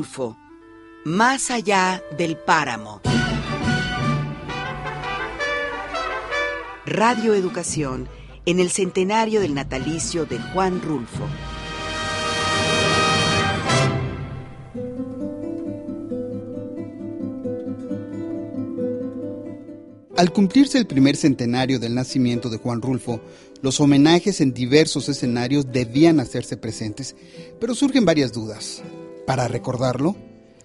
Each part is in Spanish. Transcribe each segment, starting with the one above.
Rulfo, más allá del páramo. Radio Educación en el centenario del natalicio de Juan Rulfo. Al cumplirse el primer centenario del nacimiento de Juan Rulfo, los homenajes en diversos escenarios debían hacerse presentes, pero surgen varias dudas. Para recordarlo,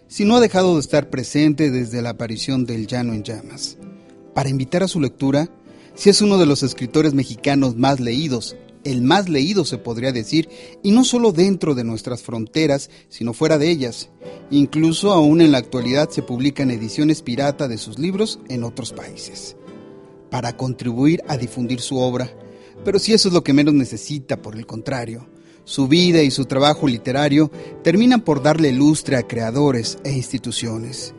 si no ha dejado de estar presente desde la aparición del Llano en Llamas. Para invitar a su lectura, si es uno de los escritores mexicanos más leídos, el más leído se podría decir, y no solo dentro de nuestras fronteras, sino fuera de ellas. Incluso aún en la actualidad se publican ediciones pirata de sus libros en otros países, para contribuir a difundir su obra. Pero si eso es lo que menos necesita, por el contrario, su vida y su trabajo literario terminan por darle lustre a creadores e instituciones.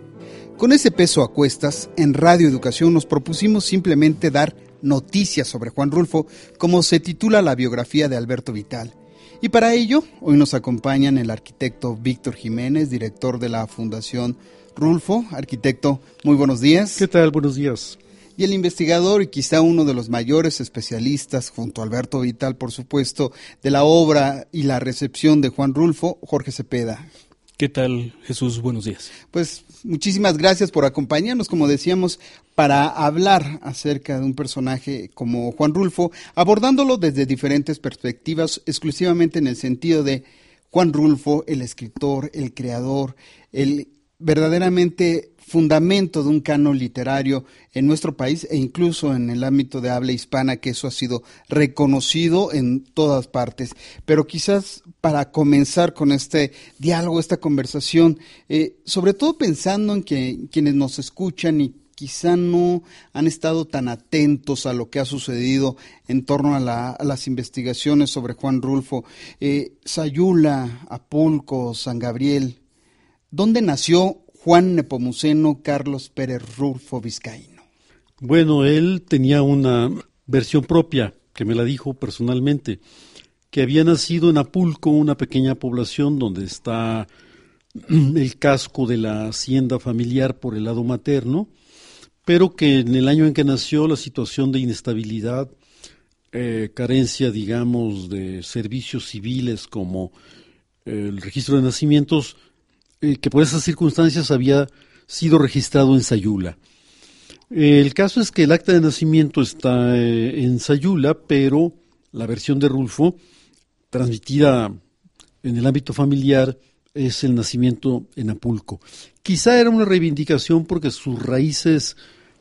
Con ese peso a cuestas, en Radio Educación nos propusimos simplemente dar noticias sobre Juan Rulfo, como se titula la biografía de Alberto Vital. Y para ello, hoy nos acompañan el arquitecto Víctor Jiménez, director de la Fundación Rulfo. Arquitecto, muy buenos días. ¿Qué tal? Buenos días. Y el investigador y quizá uno de los mayores especialistas, junto a Alberto Vital, por supuesto, de la obra y la recepción de Juan Rulfo, Jorge Cepeda. ¿Qué tal, Jesús? Buenos días. Pues muchísimas gracias por acompañarnos, como decíamos, para hablar acerca de un personaje como Juan Rulfo, abordándolo desde diferentes perspectivas, exclusivamente en el sentido de Juan Rulfo, el escritor, el creador, el verdaderamente fundamento de un canon literario en nuestro país e incluso en el ámbito de habla hispana, que eso ha sido reconocido en todas partes. Pero quizás para comenzar con este diálogo, esta conversación, eh, sobre todo pensando en que quienes nos escuchan y quizá no han estado tan atentos a lo que ha sucedido en torno a, las investigaciones sobre Juan Rulfo. Eh, Sayula, Apulco, San Gabriel, ¿dónde nació Juan Nepomuceno Carlos Pérez Rulfo Vizcaíno? Bueno, él tenía una versión propia, que me la dijo personalmente, que había nacido en Apulco, una pequeña población donde está el casco de la hacienda familiar por el lado materno, pero que en el año en que nació la situación de inestabilidad, eh, carencia, digamos, de servicios civiles como el registro de nacimientos, eh, que por esas circunstancias había sido registrado en Sayula. el caso es que el acta de nacimiento está eh, en Sayula, pero la versión de Rulfo, transmitida en el ámbito familiar, es el nacimiento en Apulco. Quizá era una reivindicación porque sus raíces,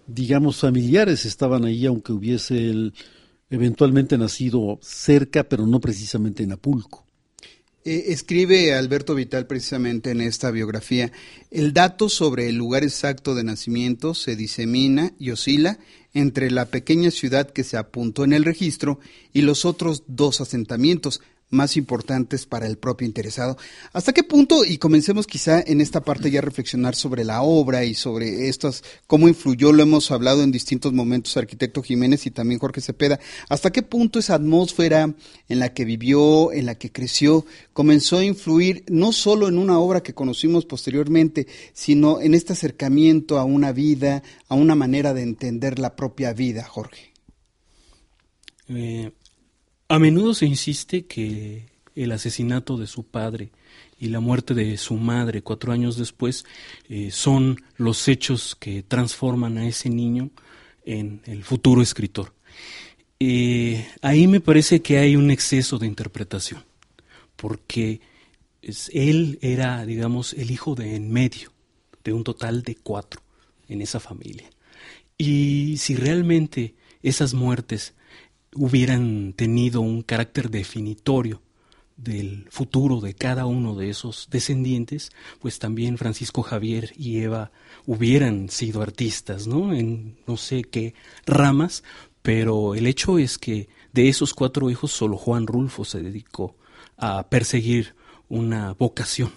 digamos, familiares estaban ahí, aunque hubiese eventualmente nacido cerca, pero no precisamente en Apulco. Eh, escribe Alberto Vital precisamente en esta biografía, el dato sobre el lugar exacto de nacimiento se disemina y oscila entre la pequeña ciudad que se apuntó en el registro y los otros dos asentamientos, más importantes para el propio interesado. ¿Hasta qué punto, y comencemos quizá en esta parte ya a reflexionar sobre la obra y sobre estas, cómo influyó, lo hemos hablado en distintos momentos, arquitecto Jiménez y también Jorge Cepeda, hasta qué punto esa atmósfera en la que vivió, en la que creció, comenzó a influir no solo en una obra que conocimos posteriormente, sino en este acercamiento a una vida, a una manera de entender la propia vida, Jorge? Eh, a menudo se insiste que el asesinato de su padre y la muerte de su madre cuatro años después eh, son los hechos que transforman a ese niño en el futuro escritor. Eh, ahí me parece que hay un exceso de interpretación, porque él era, digamos, el hijo de en medio, de un total de cuatro en esa familia. Y si realmente esas muertes hubieran tenido un carácter definitorio del futuro de cada uno de esos descendientes, pues también Francisco Javier y Eva hubieran sido artistas, ¿no? En no sé qué ramas, pero el hecho es que de esos cuatro hijos solo Juan Rulfo se dedicó a perseguir una vocación,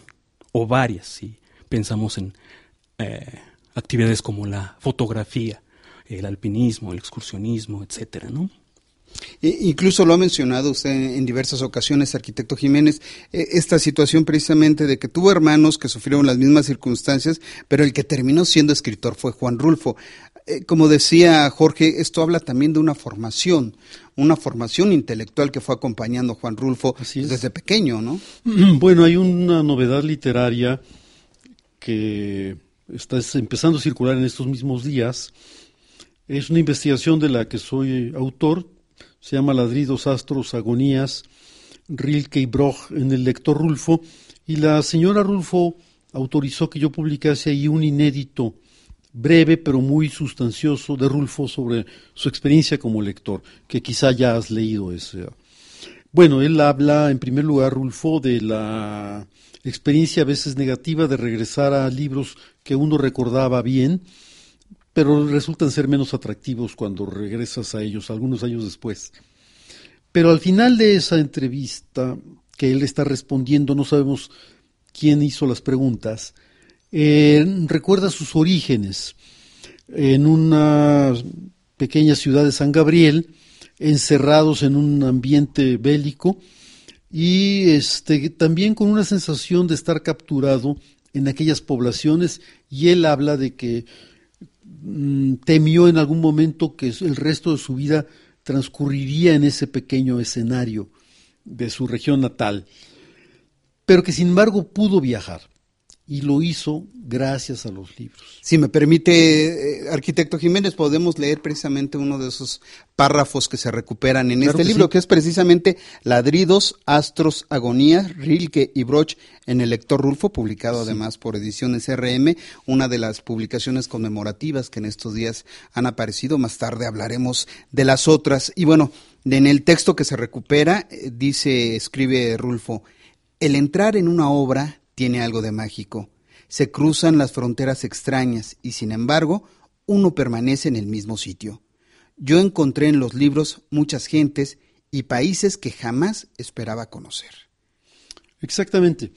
o varias, si pensamos en eh, actividades como la fotografía, el alpinismo, el excursionismo, etcétera, ¿no? Incluso lo ha mencionado usted en diversas ocasiones, arquitecto Jiménez, eh, esta situación precisamente de que tuvo hermanos que sufrieron las mismas circunstancias, pero el que terminó siendo escritor fue Juan Rulfo. Eh, como decía Jorge, esto habla también de una formación, una formación intelectual que fue acompañando a Juan Rulfo desde pequeño, ¿no? Bueno, hay una novedad literaria que está empezando a circular en estos mismos días. Es una investigación de la que soy autor, se llama Ladridos, Astros, Agonías, Rilke y Broch en el lector Rulfo, y la señora Rulfo autorizó que yo publicase ahí un inédito breve pero muy sustancioso de Rulfo sobre su experiencia como lector, que quizá ya has leído ese. Bueno, él habla en primer lugar, Rulfo, de la experiencia a veces negativa de regresar a libros que uno recordaba bien, pero resultan ser menos atractivos cuando regresas a ellos algunos años después. Pero al final de esa entrevista que él está respondiendo, no sabemos quién hizo las preguntas, eh, recuerda sus orígenes en una pequeña ciudad de San Gabriel, encerrados en un ambiente bélico y este, también con una sensación de estar capturado en aquellas poblaciones y él habla de que mm, temió en algún momento que el resto de su vida transcurriría en ese pequeño escenario de su región natal, pero que sin embargo pudo viajar y lo hizo gracias a los libros. Si me permite, eh, arquitecto Jiménez, podemos leer precisamente uno de esos párrafos que se recuperan en este libro, que es precisamente Ladridos, Astros, Agonías, Rilke y Broch en el lector Rulfo, publicado además por Ediciones RM, una de las publicaciones conmemorativas que en estos días han aparecido. Más tarde hablaremos de las otras. Y bueno, en el texto que se recupera, eh, dice, escribe Rulfo, el entrar en una obra tiene algo de mágico. Se cruzan las fronteras extrañas y sin embargo uno permanece en el mismo sitio. Yo encontré en los libros muchas gentes y países que jamás esperaba conocer. Exactamente.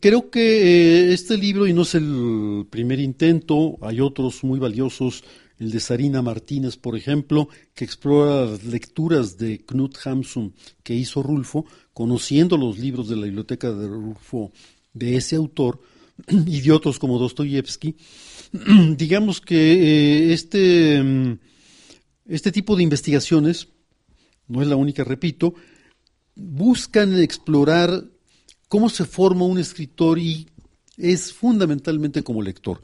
Creo que eh, este libro, y no es el primer intento, hay otros muy valiosos, el de Sarina Martínez, por ejemplo, que explora las lecturas de Knut Hamsun que hizo Rulfo, conociendo los libros de la biblioteca de Rulfo de ese autor y de otros como Dostoyevsky, digamos que eh, este, mm, este tipo de investigaciones, no es la única, repito, buscan explorar cómo se forma un escritor y es fundamentalmente como lector.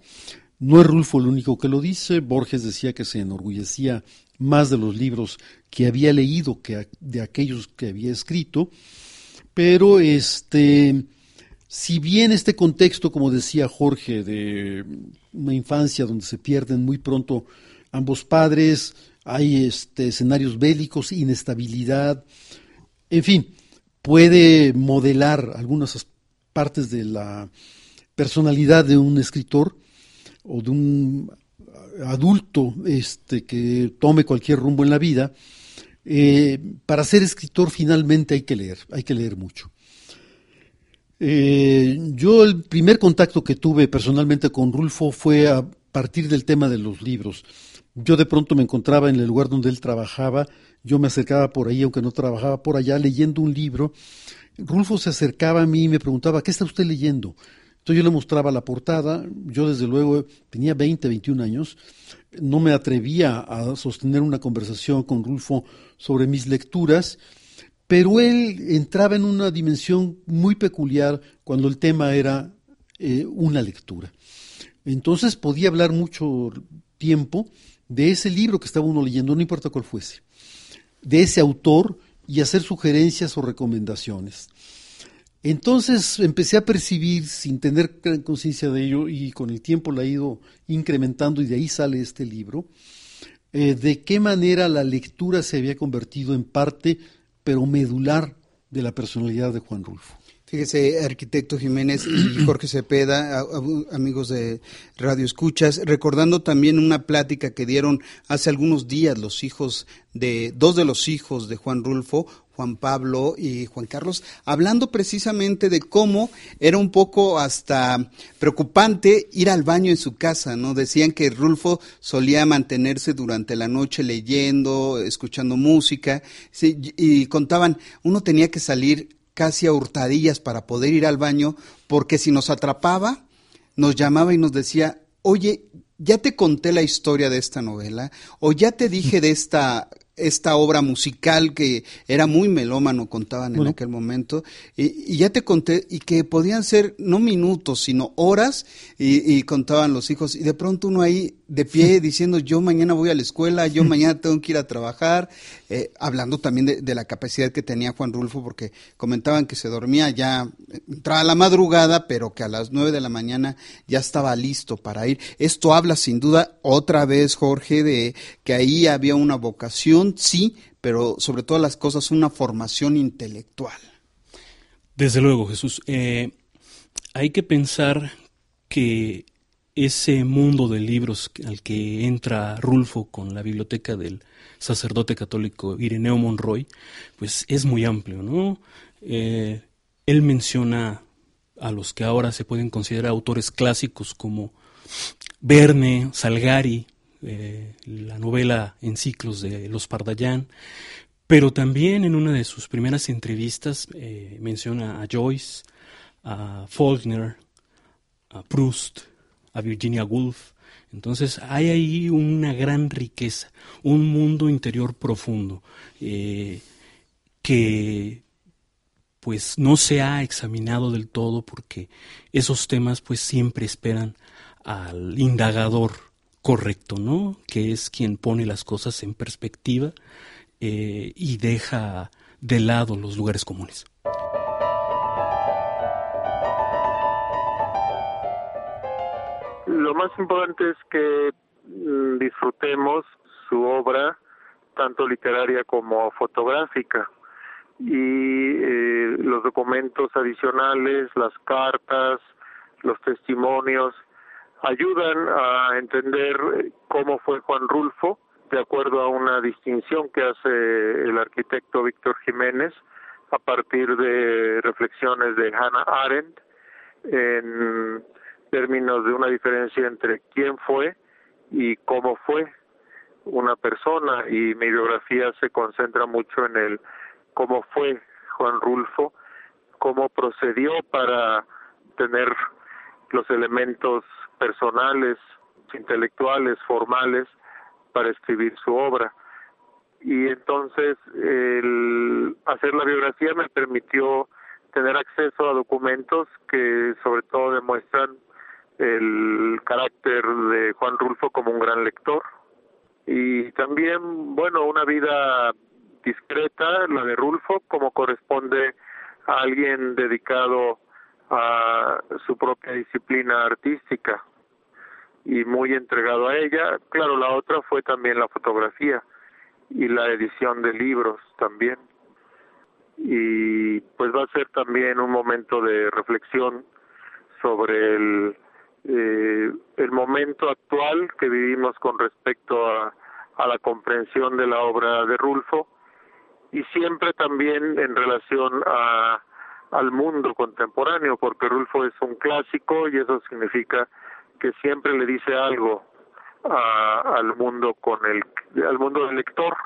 No es Rulfo el único que lo dice, Borges decía que se enorgullecía más de los libros que había leído que de aquellos que había escrito, pero este si bien este contexto, como decía Jorge, de una infancia donde se pierden muy pronto ambos padres, hay este, escenarios bélicos, inestabilidad, en fin, puede modelar algunas partes de la personalidad de un escritor o de un adulto este, que tome cualquier rumbo en la vida. Eh, para ser escritor finalmente hay que leer, hay que leer mucho. Eh, yo el primer contacto que tuve personalmente con Rulfo fue a partir del tema de los libros. Yo de pronto me encontraba en el lugar donde él trabajaba, yo me acercaba por ahí, aunque no trabajaba por allá, leyendo un libro. Rulfo se acercaba a mí y me preguntaba, ¿qué está usted leyendo? Entonces yo le mostraba la portada, yo desde luego tenía 20, 21 años, no me atrevía a sostener una conversación con Rulfo sobre mis lecturas, pero él entraba en una dimensión muy peculiar cuando el tema era eh, una lectura. Entonces podía hablar mucho tiempo de ese libro que estaba uno leyendo, no importa cuál fuese, de ese autor y hacer sugerencias o recomendaciones. Entonces empecé a percibir, sin tener conciencia de ello, y con el tiempo la he ido incrementando, y de ahí sale este libro, eh, de qué manera la lectura se había convertido en parte pero medular de la personalidad de Juan Rulfo. Fíjese, arquitecto Jiménez y Jorge Cepeda, amigos de Radio Escuchas, recordando también una plática que dieron hace algunos días los hijos de, dos de los hijos de Juan Rulfo, Juan Pablo y Juan Carlos, hablando precisamente de cómo era un poco hasta preocupante ir al baño en su casa, ¿no? Decían que Rulfo solía mantenerse durante la noche leyendo, escuchando música, y contaban, uno tenía que salir casi a hurtadillas para poder ir al baño, porque si nos atrapaba, nos llamaba y nos decía, oye, ya te conté la historia de esta novela, o ya te dije de esta esta obra musical que era muy melómano, contaban en aquel momento, y, ya te conté, y que podían ser no minutos, sino horas, y, contaban los hijos, y de pronto uno ahí de pie diciendo, yo mañana voy a la escuela, yo mañana tengo que ir a trabajar, eh, hablando también de, de, la capacidad que tenía Juan Rulfo, porque comentaban que se dormía ya, entraba a la madrugada, pero que a las nueve de la mañana ya estaba listo para ir. Esto habla sin duda otra vez, Jorge, de que ahí había una vocación sí, pero sobre todas las cosas una formación intelectual. Desde luego, Jesús. Eh, hay que pensar que ese mundo de libros al que entra Rulfo con la biblioteca del sacerdote católico Ireneo Monroy, pues es muy amplio, ¿no? Eh, él menciona a los que ahora se pueden considerar autores clásicos como Verne, Salgari, eh, la novela en ciclos de Los Pardallán, pero también en una de sus primeras entrevistas eh, menciona a Joyce, a Faulkner, a Proust, a Virginia Woolf. Entonces hay ahí una gran riqueza, un mundo interior profundo eh, que pues no se ha examinado del todo porque esos temas pues siempre esperan al indagador correcto, ¿no? Que es quien pone las cosas en perspectiva eh, y deja de lado los lugares comunes. Más importante es que mm, disfrutemos su obra, tanto literaria como fotográfica, y eh, los documentos adicionales, las cartas, los testimonios, ayudan a entender eh, cómo fue Juan Rulfo, de acuerdo a una distinción que hace el arquitecto Víctor Jiménez a partir de reflexiones de Hannah Arendt en términos de una diferencia entre quién fue y cómo fue una persona y mi biografía se concentra mucho en el cómo fue Juan Rulfo, cómo procedió para tener los elementos personales, intelectuales, formales para escribir su obra. Y entonces el hacer la biografía me permitió tener acceso a documentos que sobre todo demuestran el carácter de Juan Rulfo como un gran lector y también, bueno, una vida discreta, la de Rulfo, como corresponde a alguien dedicado a su propia disciplina artística y muy entregado a ella. Claro, la otra fue también la fotografía y la edición de libros también. Y pues va a ser también un momento de reflexión sobre el, eh, el momento actual que vivimos con respecto a, a la comprensión de la obra de Rulfo y siempre también en relación a al mundo contemporáneo, porque Rulfo es un clásico y eso significa que siempre le dice algo al mundo con el al mundo del lector.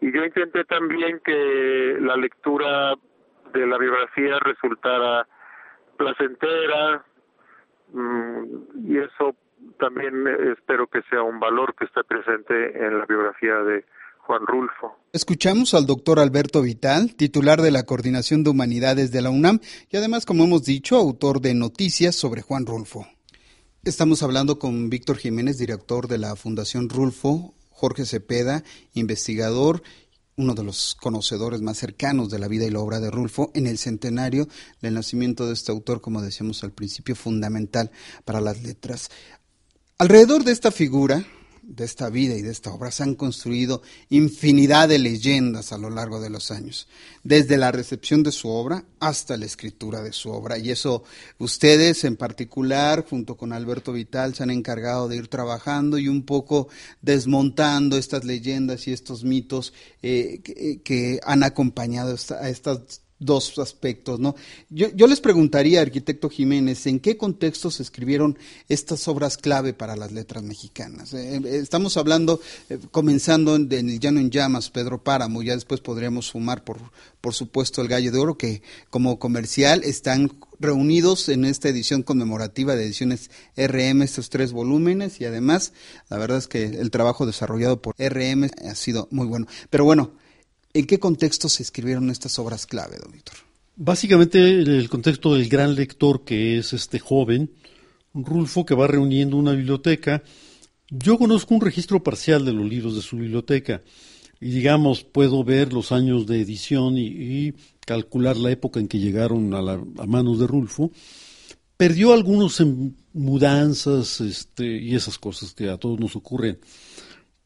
Y yo intenté también que la lectura de la biografía resultara placentera y eso también espero que sea un valor que esté presente en la biografía de Juan Rulfo. Escuchamos al doctor Alberto Vital, titular de la Coordinación de Humanidades de la UNAM y además, como hemos dicho, autor de noticias sobre Juan Rulfo. Estamos hablando con Víctor Jiménez, director de la Fundación Rulfo, Jorge Cepeda, investigador uno de los conocedores más cercanos de la vida y la obra de Rulfo, en el centenario del nacimiento de este autor, como decíamos al principio, fundamental para las letras. Alrededor de esta figura, de esta vida y de esta obra se han construido infinidad de leyendas a lo largo de los años, desde la recepción de su obra hasta la escritura de su obra. Y eso ustedes en particular, junto con Alberto Vital, se han encargado de ir trabajando y un poco desmontando estas leyendas y estos mitos eh, que, han acompañado a estas dos aspectos, ¿no? Yo, yo, les preguntaría, arquitecto Jiménez, ¿en qué contexto se escribieron estas obras clave para las letras mexicanas? Eh, eh, estamos hablando, eh, comenzando en, el Llano en Llamas, Pedro Páramo, ya después podríamos sumar, por, por supuesto, el Gallo de Oro, que como comercial están reunidos en esta edición conmemorativa de ediciones RM, estos tres volúmenes, y además, la verdad es que el trabajo desarrollado por RM ha sido muy bueno. Pero bueno, ¿En qué contexto se escribieron estas obras clave, don Víctor? Básicamente en el contexto del gran lector que es este joven, Rulfo, que va reuniendo una biblioteca. Yo conozco un registro parcial de los libros de su biblioteca y digamos puedo ver los años de edición y, calcular la época en que llegaron a, a, manos de Rulfo. Perdió algunos en mudanzas este, y esas cosas que a todos nos ocurren,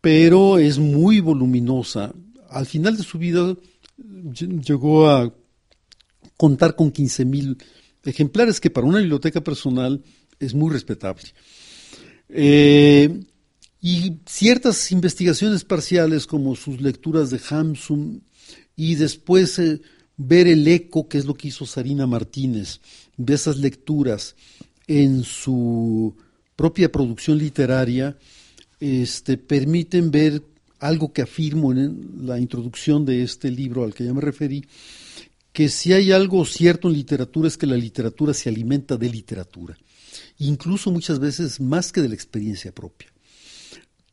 pero es muy voluminosa al final de su vida llegó a contar con 15.000 ejemplares, que para una biblioteca personal es muy respetable. Eh, y ciertas investigaciones parciales como sus lecturas de Hamsun y después eh, ver el eco, que es lo que hizo Sarina Martínez, de esas lecturas en su propia producción literaria, este, permiten ver algo que afirmo en la introducción de este libro al que ya me referí, que si hay algo cierto en literatura es que la literatura se alimenta de literatura, incluso muchas veces más que de la experiencia propia.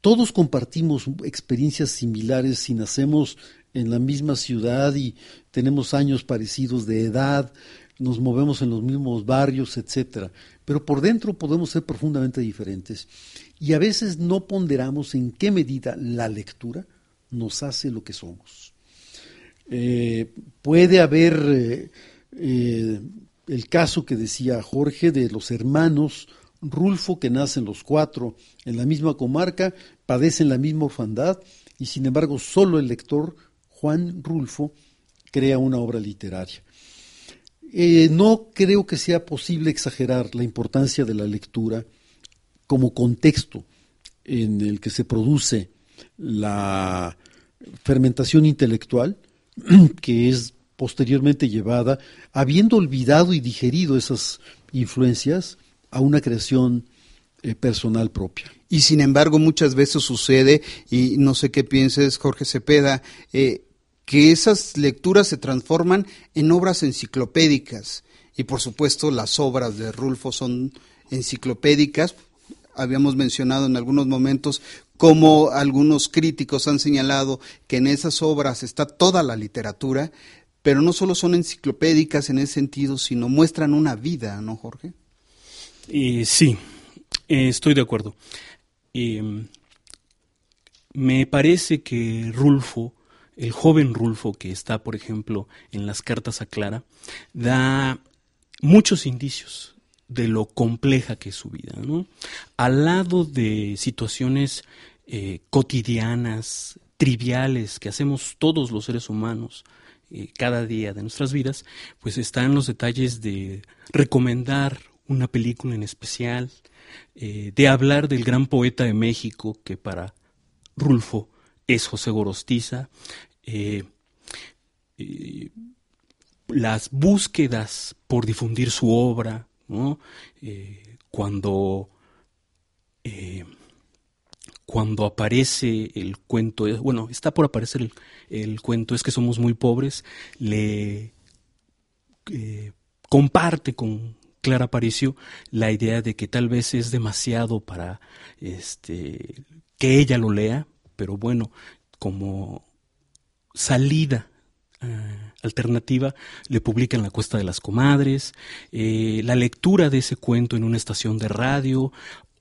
Todos compartimos experiencias similares si nacemos en la misma ciudad y tenemos años parecidos de edad, nos movemos en los mismos barrios, etcétera, pero por dentro podemos ser profundamente diferentes y a veces no ponderamos en qué medida la lectura nos hace lo que somos. Eh, puede haber eh, eh, el caso que decía Jorge de los hermanos Rulfo que nacen los cuatro en la misma comarca, padecen la misma orfandad y sin embargo solo el lector Juan Rulfo crea una obra literaria. no creo que sea posible exagerar la importancia de la lectura como contexto en el que se produce la fermentación intelectual, que es posteriormente llevada, habiendo olvidado y digerido esas influencias, a una creación eh, personal propia. Y sin embargo, muchas veces sucede, y no sé qué pienses, Jorge Cepeda, eh, que esas lecturas se transforman en obras enciclopédicas. Y por supuesto, las obras de Rulfo son enciclopédicas, habíamos mencionado en algunos momentos cómo algunos críticos han señalado que en esas obras está toda la literatura, pero no solo son enciclopédicas en ese sentido, sino muestran una vida, ¿no, Jorge? sí, eh, estoy de acuerdo. Em, me parece que Rulfo, el joven Rulfo que está, por ejemplo, en las cartas a Clara, da muchos indicios de lo compleja que es su vida. ¿no? Al lado de situaciones eh, cotidianas, triviales, que hacemos todos los seres humanos eh, cada día de nuestras vidas, pues están los detalles de recomendar una película en especial, eh, de hablar del gran poeta de México, que para Rulfo es José Gorostiza, las búsquedas por difundir su obra, eh, cuando, eh, cuando aparece el cuento, bueno, está por aparecer el, cuento, es que somos muy pobres, le eh, comparte con Clara Aparicio la idea de que tal vez es demasiado para este, que ella lo lea, pero bueno, como salida alternativa le publican La Cuesta de las Comadres, eh, la lectura de ese cuento en una estación de radio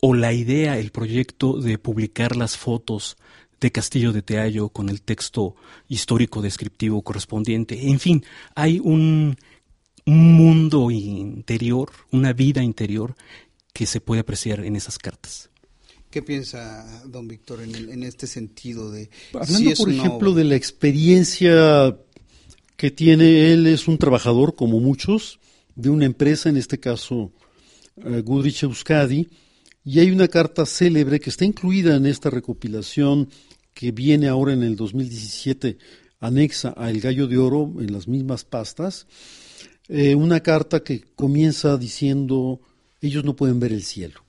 o la idea, el proyecto de publicar las fotos de Castillo de Teallo con el texto histórico descriptivo correspondiente. En fin, hay un, un mundo interior, una vida interior que se puede apreciar en esas cartas. ¿Qué piensa don Víctor en, este sentido de hablando por ejemplo de la experiencia que tiene él es un trabajador como muchos de una empresa en este caso uh, Goodrich Euskadi y hay una carta célebre que está incluida en esta recopilación que viene ahora en el 2017 anexa a El Gallo de Oro en las mismas pastas, eh, una carta que comienza diciendo ellos no pueden ver el cielo,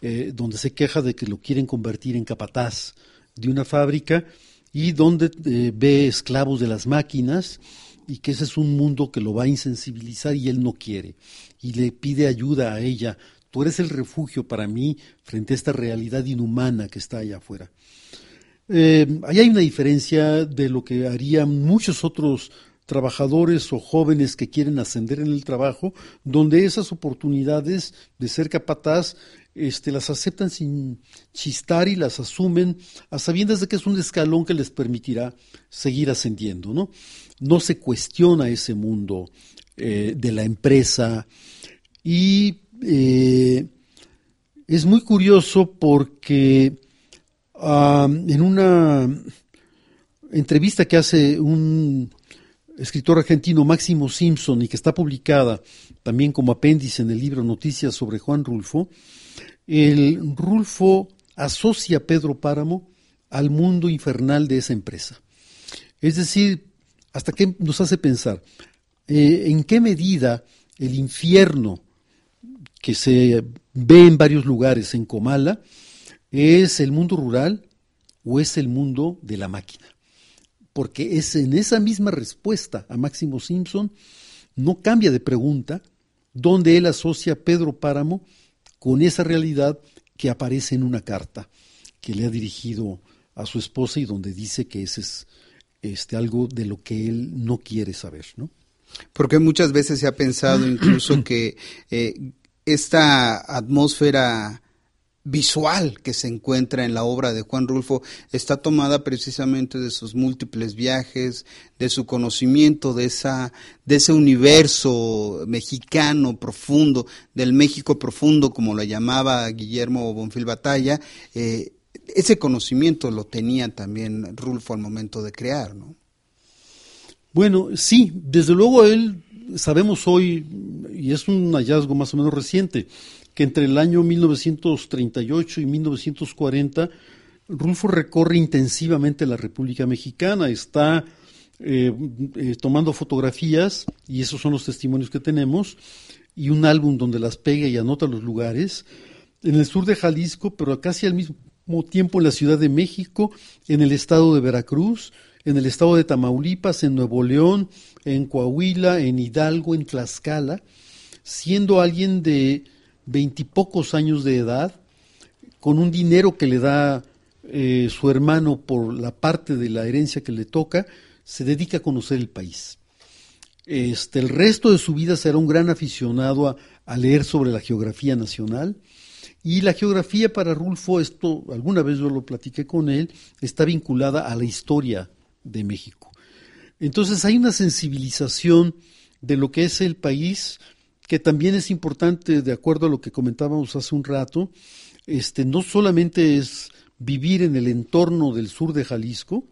eh, donde se queja de que lo quieren convertir en capataz de una fábrica y donde eh, ve esclavos de las máquinas y que ese es un mundo que lo va a insensibilizar y él no quiere y le pide ayuda a ella. Tú eres el refugio para mí frente a esta realidad inhumana que está allá afuera. Eh, ahí hay una diferencia de lo que harían muchos otros trabajadores o jóvenes que quieren ascender en el trabajo, donde esas oportunidades de ser capataz este, las aceptan sin chistar y las asumen a sabiendas de que es un escalón que les permitirá seguir ascendiendo. No, no se cuestiona ese mundo eh, de la empresa y eh, es muy curioso porque en una entrevista que hace un escritor argentino, Máximo Simpson, y que está publicada también como apéndice en el libro Noticias sobre Juan Rulfo, el Rulfo asocia a Pedro Páramo al mundo infernal de esa empresa. Es decir, hasta qué nos hace pensar eh, en qué medida el infierno que se ve en varios lugares en Comala ¿Es el mundo rural o es el mundo de la máquina? Porque es en esa misma respuesta a Máximo Simpson, no cambia de pregunta, donde él asocia a Pedro Páramo con esa realidad que aparece en una carta que le ha dirigido a su esposa y donde dice que ese es este, algo de lo que él no quiere saber, ¿no? Porque muchas veces se ha pensado incluso que eh, esta atmósfera visual que se encuentra en la obra de Juan Rulfo está tomada precisamente de sus múltiples viajes, de su conocimiento de esa de ese universo mexicano profundo, del México profundo como lo llamaba Guillermo Bonfil Batalla, eh, ese conocimiento lo tenía también Rulfo al momento de crear, ¿no? Bueno, sí, desde luego él sabemos hoy y es un hallazgo más o menos reciente que entre el año 1938 y 1940 Rulfo recorre intensivamente la República Mexicana, está eh, eh, tomando fotografías, y esos son los testimonios que tenemos, y un álbum donde las pega y anota los lugares, en el sur de Jalisco, pero casi al mismo tiempo en la Ciudad de México, en el estado de Veracruz, en el estado de Tamaulipas, en Nuevo León, en Coahuila, en Hidalgo, en Tlaxcala, siendo alguien de veintipocos años de edad, con un dinero que le da eh, su hermano por la parte de la herencia que le toca, se dedica a conocer el país. Este, el resto de su vida será un gran aficionado a, a, leer sobre la geografía nacional. Y la geografía para Rulfo, esto alguna vez yo lo platiqué con él, está vinculada a la historia de México. Entonces hay una sensibilización de lo que es el país, que también es importante, de acuerdo a lo que comentábamos hace un rato, este, no solamente es vivir en el entorno del sur de Jalisco,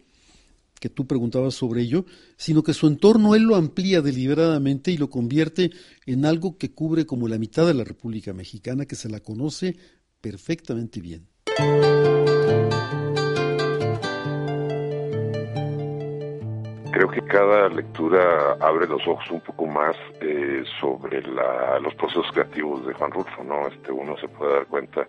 que tú preguntabas sobre ello, sino que su entorno él lo amplía deliberadamente y lo convierte en algo que cubre como la mitad de la República Mexicana, que se la conoce perfectamente bien. Creo que cada lectura abre los ojos un poco más eh, sobre los procesos creativos de Juan Rulfo, ¿no? Este, uno se puede dar cuenta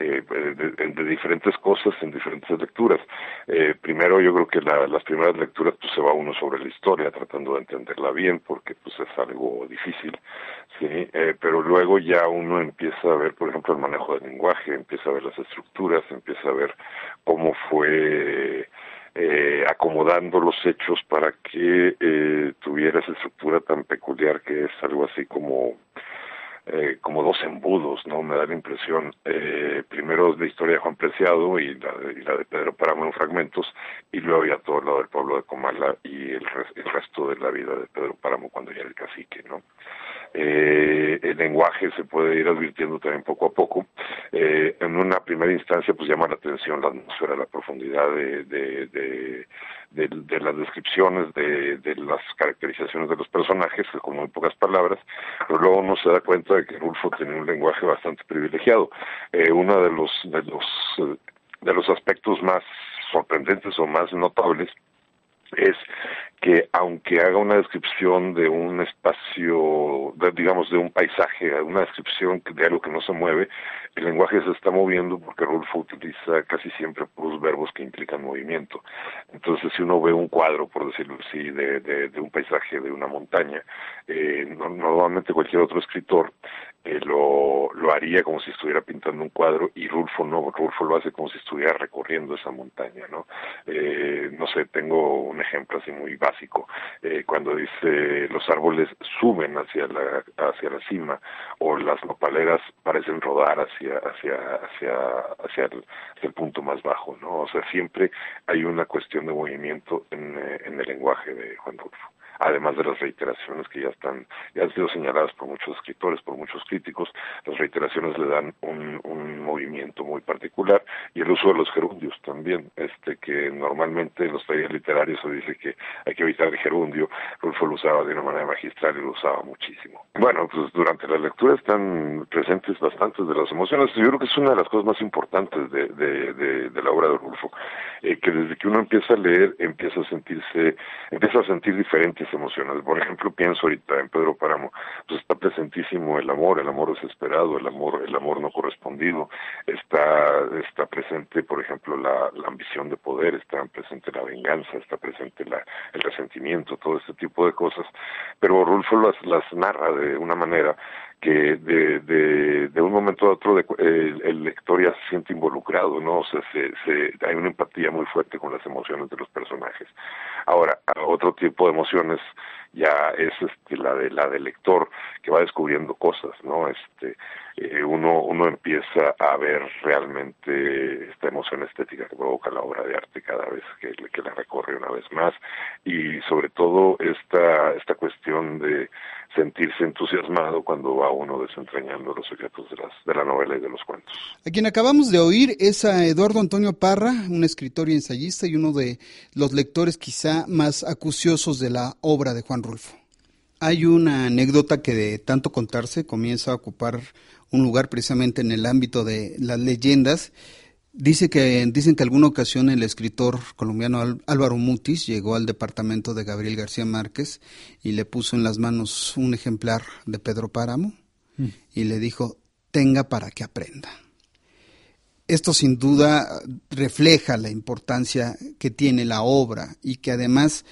eh, de, diferentes cosas en diferentes lecturas. Eh, primero, yo creo que las primeras lecturas pues se va uno sobre la historia, tratando de entenderla bien, porque pues es algo difícil, sí. pero luego ya uno empieza a ver, por ejemplo, el manejo del lenguaje, empieza a ver las estructuras, empieza a ver cómo fue eh, acomodando los hechos para que eh, tuviera esa estructura tan peculiar que es algo así como eh, como dos embudos, ¿no? Me da la impresión. Eh, primero la historia de Juan Preciado y la, y la de Pedro Páramo en fragmentos, y luego ya todo lo del pueblo de Comala y el, el resto de la vida de Pedro Páramo cuando ya era el cacique, ¿no? Eh, el lenguaje se puede ir advirtiendo también poco a poco. Eh, en una primera instancia, pues llama la atención la atmósfera, la profundidad de, las descripciones, de, las caracterizaciones de los personajes, con muy pocas palabras, pero luego uno se da cuenta de que Rulfo tiene un lenguaje bastante privilegiado. Eh, uno de los, de los, de los aspectos más sorprendentes o más notables es que aunque haga una descripción de un espacio, digamos, de un paisaje, una descripción de algo que no se mueve, el lenguaje se está moviendo porque Rulfo utiliza casi siempre puros verbos que implican movimiento. Entonces, si uno ve un cuadro, por decirlo así, de, de, un paisaje, de una montaña, eh, normalmente cualquier otro escritor eh, lo, lo haría como si estuviera pintando un cuadro y Rulfo no, Rulfo lo hace como si estuviera recorriendo esa montaña, ¿no? Eh, no sé, tengo un ejemplo así muy básico, eh, cuando dice los árboles suben hacia la, hacia la cima o las nopaleras parecen rodar hacia, hacia, hacia, hacia el, el punto más bajo, ¿no? O sea, siempre hay una cuestión de movimiento en, eh, en el lenguaje de Juan Rulfo además de las reiteraciones que ya están, ya han sido señaladas por muchos escritores, por muchos críticos, las reiteraciones le dan un, un movimiento muy particular y el uso de los gerundios también, este que normalmente en los talleres literarios se dice que hay que evitar el gerundio, Rulfo lo usaba de una manera magistral y lo usaba muchísimo. Bueno, pues durante la lectura están presentes bastantes de las emociones, yo creo que es una de las cosas más importantes de, de, de, de la obra de Rulfo, eh, que desde que uno empieza a leer empieza a sentirse, empieza a sentir diferentes emociones. Por ejemplo, pienso ahorita en Pedro Páramo, pues está presentísimo el amor, el amor desesperado, el amor, el amor no correspondido, está, está presente, por ejemplo, la, la ambición de poder, está presente la venganza, está presente la, el resentimiento, todo este tipo de cosas, pero Rulfo las, las narra de una manera que de, de, un momento a otro el, el, lector ya se siente involucrado, ¿no? O sea, se, se, hay una empatía muy fuerte con las emociones de los personajes. Ahora, otro tipo de emociones ya es este, la de la del lector que va descubriendo cosas, ¿no? Este, eh, uno uno empieza a ver realmente esta emoción estética que provoca la obra de arte cada vez que, que la recorre una vez más y sobre todo esta esta cuestión de sentirse entusiasmado cuando va uno desentrañando los secretos de, las, de la novela y de los cuentos. A quien acabamos de oír es a Eduardo Antonio Parra, un escritor y ensayista y uno de los lectores quizá más acuciosos de la obra de Juan Rulfo. Hay una anécdota que de tanto contarse comienza a ocupar un lugar precisamente en el ámbito de las leyendas Dice que, dicen que alguna ocasión el escritor colombiano Álvaro Mutis llegó al departamento de Gabriel García Márquez y le puso en las manos un ejemplar de Pedro Páramo mm. y le dijo, tenga para que aprenda. Esto sin duda refleja la importancia que tiene la obra y que además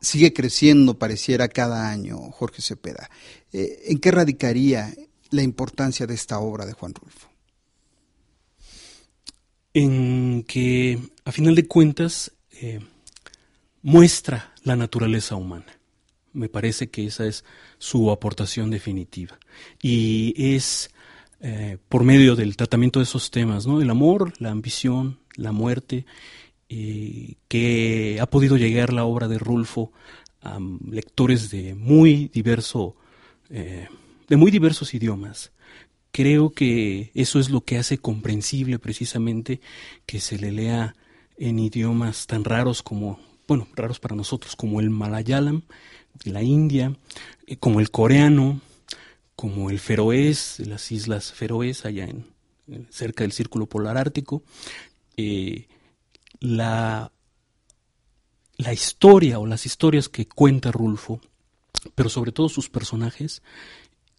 sigue creciendo, pareciera cada año, Jorge Cepeda. Eh, ¿En qué radicaría la importancia de esta obra de Juan Rulfo? En que, a final de cuentas, eh, muestra la naturaleza humana. Me parece que esa es su aportación definitiva. Y es eh, por medio del tratamiento de esos temas, ¿no? El amor, la ambición, la muerte, eh, que ha podido llegar la obra de Rulfo a lectores de muy diverso, de muy diversos idiomas creo que eso es lo que hace comprensible precisamente que se le lea en idiomas tan raros como, bueno, raros para nosotros, como el malayalam la India, eh, como el coreano, como el feroés, las islas feroés allá en, cerca del círculo polar ártico, eh, la, la historia o las historias que cuenta Rulfo, pero sobre todo sus personajes,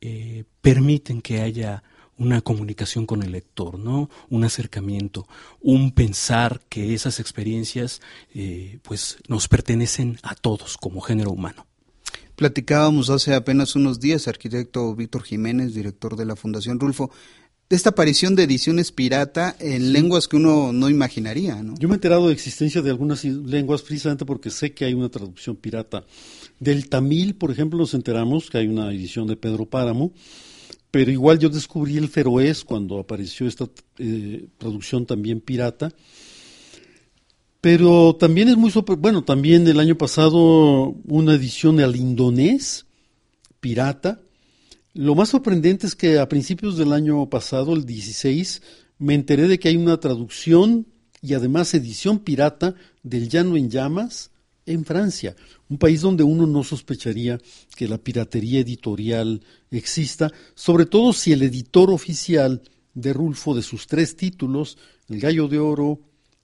eh, permiten que haya una comunicación con el lector, ¿no? Un acercamiento, un pensar que esas experiencias eh, pues nos pertenecen a todos como género humano. Platicábamos hace apenas unos días, arquitecto Víctor Jiménez, director de la Fundación Rulfo, de esta aparición de ediciones pirata en lenguas que uno no imaginaría, ¿no? Yo me he enterado de existencia de algunas lenguas precisamente porque sé que hay una traducción pirata. Del tamil, por ejemplo, nos enteramos que hay una edición de Pedro Páramo, pero igual yo descubrí el feroés cuando apareció esta eh, producción también pirata. Pero también es muy bueno, también el año pasado una edición al indonés pirata Lo más sorprendente es que a principios del año pasado, el 16, me enteré de que hay una traducción y además edición pirata del Llano en Llamas en Francia, un país donde uno no sospecharía que la piratería editorial exista, sobre todo si el editor oficial de Rulfo de sus tres títulos, El Gallo de Oro,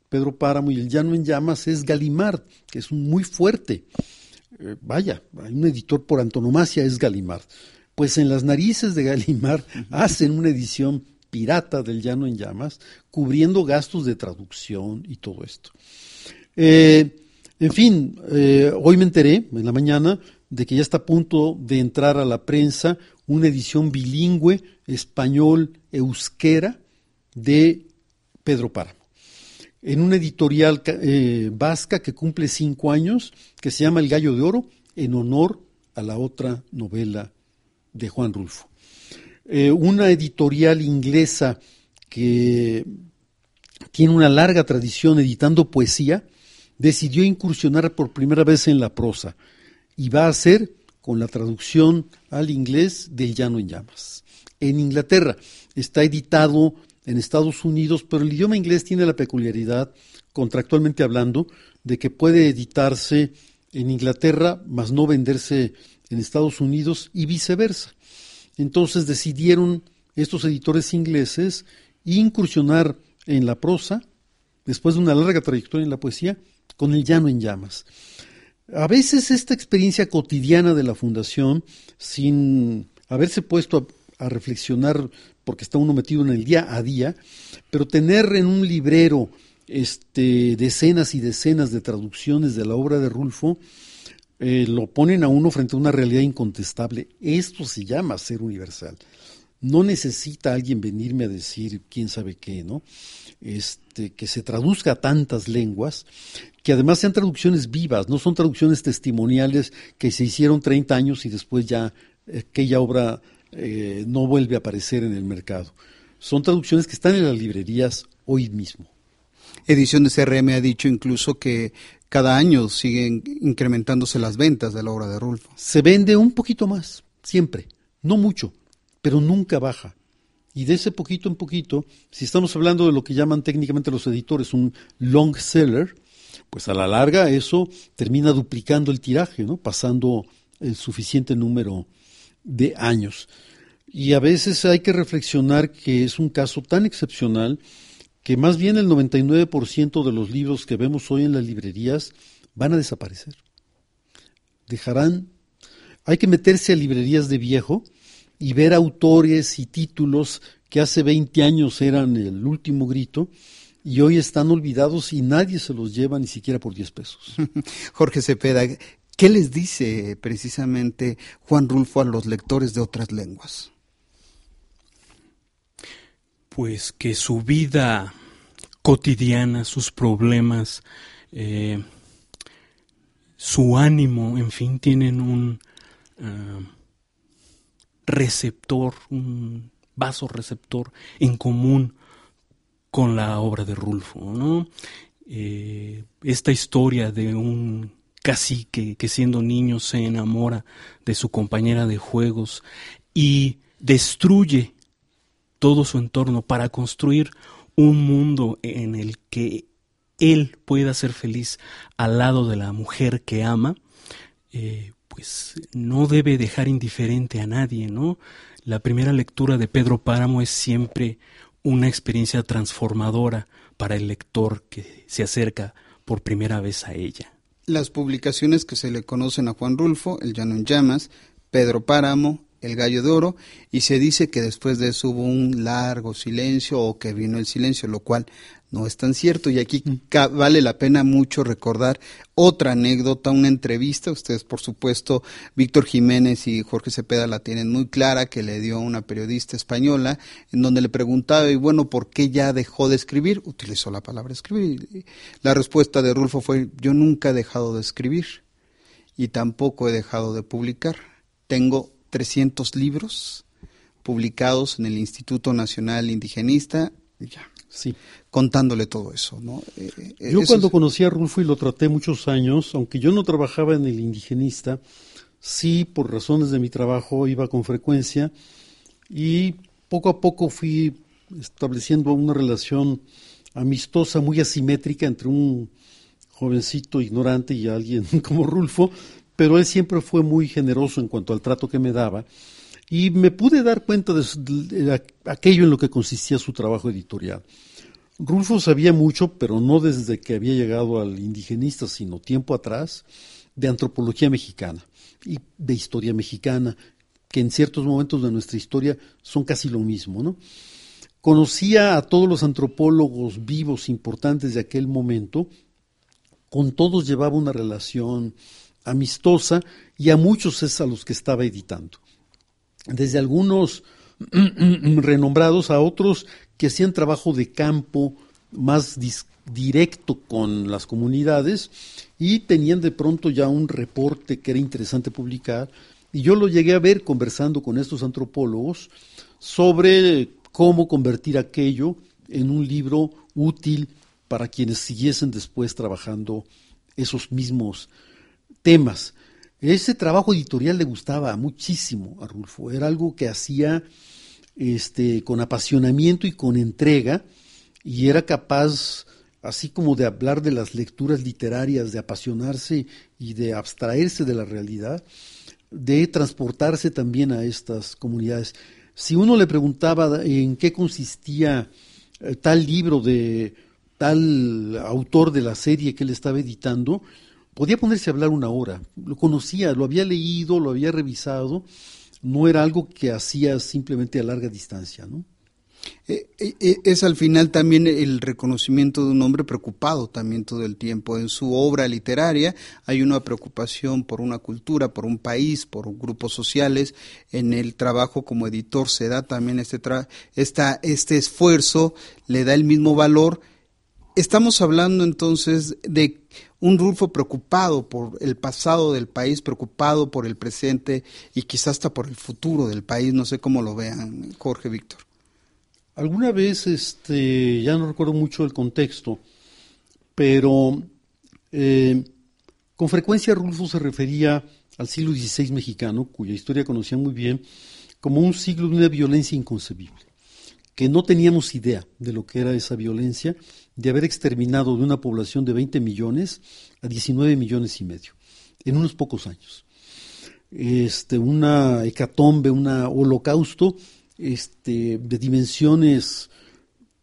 Pedro Páramo y El Llano en Llamas, es Galimard, que es muy fuerte. Eh, vaya, hay un editor por antonomasia, es Galimard. Pues en las narices de Galimard hacen una edición pirata del Llano en Llamas, cubriendo gastos de traducción y todo esto. Eh, en fin, eh, hoy me enteré en la mañana de que ya está a punto de entrar a la prensa una edición bilingüe español-euskera de Pedro Páramo. En una editorial eh, vasca que cumple cinco años, que se llama El Gallo de Oro, en honor a la otra novela de Juan Rulfo. Eh, una editorial inglesa que tiene una larga tradición editando poesía, decidió incursionar por primera vez en la prosa y va a hacer con la traducción al inglés del Llano en Llamas. En Inglaterra está editado en Estados Unidos, pero el idioma inglés tiene la peculiaridad, contractualmente hablando, de que puede editarse en Inglaterra, mas no venderse en Estados Unidos y viceversa. Entonces decidieron estos editores ingleses incursionar en la prosa, después de una larga trayectoria en la poesía, con el llano en llamas. A veces esta experiencia cotidiana de la fundación, sin haberse puesto a, reflexionar, porque está uno metido en el día a día, pero tener en un librero este, decenas y decenas de traducciones de la obra de Rulfo, eh, lo ponen a uno frente a una realidad incontestable. Esto se llama ser universal. No necesita alguien venirme a decir quién sabe qué, ¿no? Este, que se traduzca a tantas lenguas, que además sean traducciones vivas, no son traducciones testimoniales que se hicieron 30 años y después ya aquella obra eh, no vuelve a aparecer en el mercado. Son traducciones que están en las librerías hoy mismo. Ediciones CRM ha dicho incluso que cada año siguen incrementándose las ventas de la obra de Rulfo. Se vende un poquito más, siempre, no mucho, pero nunca baja. Y de ese poquito en poquito, si estamos hablando de lo que llaman técnicamente los editores un long seller, pues a la larga eso termina duplicando el tiraje, ¿no? pasando el suficiente número de años. Y a veces hay que reflexionar que es un caso tan excepcional que más bien el 99% de los libros que vemos hoy en las librerías van a desaparecer. Dejarán, hay que meterse a librerías de viejo y ver autores y títulos que hace 20 años eran el último grito y hoy están olvidados y nadie se los lleva ni siquiera por 10 pesos. Jorge Cepeda, ¿qué les dice precisamente Juan Rulfo a los lectores de otras lenguas? pues que su vida cotidiana, sus problemas, eh, su ánimo, en fin, tienen un ah, receptor, un vaso receptor en común con la obra de Rulfo, ¿no? Eh, esta historia de un cacique que siendo niño se enamora de su compañera de juegos y destruye todo su entorno para construir un mundo en el que él pueda ser feliz al lado de la mujer que ama, eh, pues no debe dejar indiferente a nadie, ¿no? La primera lectura de Pedro Páramo es siempre una experiencia transformadora para el lector que se acerca por primera vez a ella. Las publicaciones que se le conocen a Juan Rulfo, El Llano en Llamas, Pedro Páramo, el gallo de oro y se dice que después de eso hubo un largo silencio o que vino el silencio, lo cual no es tan cierto y aquí vale la pena mucho recordar otra anécdota, una entrevista, ustedes por supuesto Víctor Jiménez y Jorge Cepeda la tienen muy clara que le dio una periodista española en donde le preguntaba y bueno, ¿por qué ya dejó de escribir? Utilizó la palabra escribir. La respuesta de Rulfo fue yo nunca he dejado de escribir y tampoco he dejado de publicar. Tengo 300 libros publicados en el Instituto Nacional Indigenista, ya, sí. contándole todo eso. ¿no? Eh, eh, yo cuando conocí a Rulfo y lo traté muchos años, aunque yo no trabajaba en el Indigenista, sí, por razones de mi trabajo iba con frecuencia y poco a poco fui estableciendo una relación amistosa, muy asimétrica entre un jovencito ignorante y alguien como Rulfo, pero él siempre fue muy generoso en cuanto al trato que me daba y me pude dar cuenta de, aquello en lo que consistía su trabajo editorial. Rulfo sabía mucho, pero no desde que había llegado al indigenista, sino tiempo atrás, de antropología mexicana y de historia mexicana, que en ciertos momentos de nuestra historia son casi lo mismo, ¿no? Conocía a todos los antropólogos vivos importantes de aquel momento, con todos llevaba una relación amistosa y a muchos es a los que estaba editando. Desde algunos renombrados a otros que hacían trabajo de campo más directo con las comunidades y tenían de pronto ya un reporte que era interesante publicar. Y yo lo llegué a ver conversando con estos antropólogos sobre cómo convertir aquello en un libro útil para quienes siguiesen después trabajando esos mismos temas. Ese trabajo editorial le gustaba muchísimo a Rulfo, era algo que hacía este, con apasionamiento y con entrega, y era capaz, así como de hablar de las lecturas literarias, de apasionarse y de abstraerse de la realidad, de transportarse también a estas comunidades. Si uno le preguntaba en qué consistía eh, tal libro de tal autor de la serie que él estaba editando, podía ponerse a hablar una hora. Lo conocía, lo había leído, lo había revisado, no era algo que hacía simplemente a larga distancia, ¿no? Eh, eh, eh, es al final también el reconocimiento de un hombre preocupado también todo el tiempo. En su obra literaria hay una preocupación por una cultura, por un país, por grupos sociales. En el trabajo como editor se da también este, esta, este esfuerzo, le da el mismo valor. Estamos hablando entonces de un Rulfo preocupado por el pasado del país, preocupado por el presente y quizás hasta por el futuro del país. No sé cómo lo vean, Jorge Víctor. Alguna vez, este, ya no recuerdo mucho el contexto, pero eh, con frecuencia Rulfo se refería al siglo XVI mexicano, cuya historia conocía muy bien, como un siglo de una violencia inconcebible, que no teníamos idea de lo que era esa violencia, de haber exterminado de una población de 20 millones a 19 millones y medio, en unos pocos años. Este, una hecatombe, un holocausto este, de dimensiones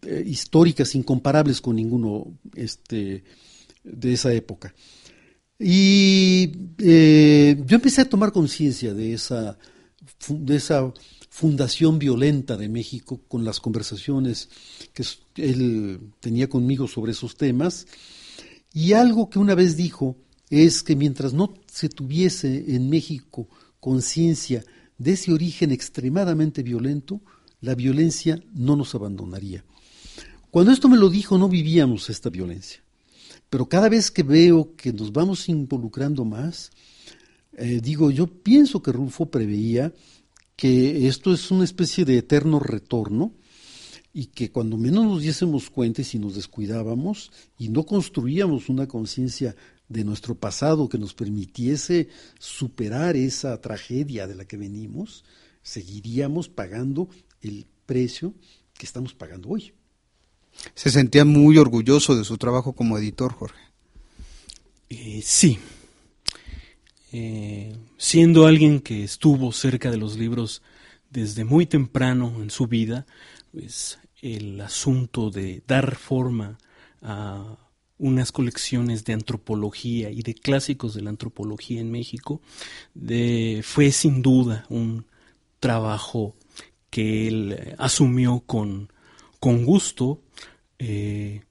eh, históricas incomparables con ninguno este, de esa época. Y eh, yo empecé a tomar conciencia de esa, de esa fundación violenta de México con las conversaciones que él tenía conmigo sobre esos temas. Y algo que una vez dijo es que mientras no se tuviese en México conciencia de ese origen extremadamente violento, la violencia no nos abandonaría. Cuando esto me lo dijo no vivíamos esta violencia, pero cada vez que veo que nos vamos involucrando más, eh, digo, yo pienso que Rulfo preveía que esto es una especie de eterno retorno y que cuando menos nos diésemos cuenta y si nos descuidábamos y no construíamos una conciencia de nuestro pasado que nos permitiese superar esa tragedia de la que venimos, seguiríamos pagando el precio que estamos pagando hoy. Se sentía muy orgulloso de su trabajo como editor, Jorge. Eh, sí. Eh, siendo alguien que estuvo cerca de los libros desde muy temprano en su vida, pues el asunto de dar forma a unas colecciones de antropología y de clásicos de la antropología en México, fue sin duda un trabajo que él eh, asumió con, con gusto, eh,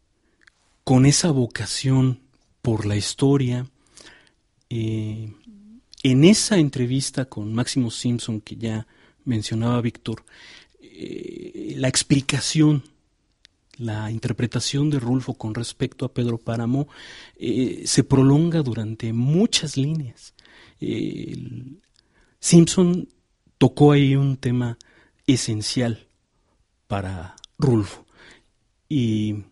con esa vocación por la historia. En esa entrevista con Máximo Simpson que ya mencionaba Víctor, la explicación la interpretación de Rulfo con respecto a Pedro Páramo eh, se prolonga durante muchas líneas. Simpson tocó ahí un tema esencial para Rulfo. Y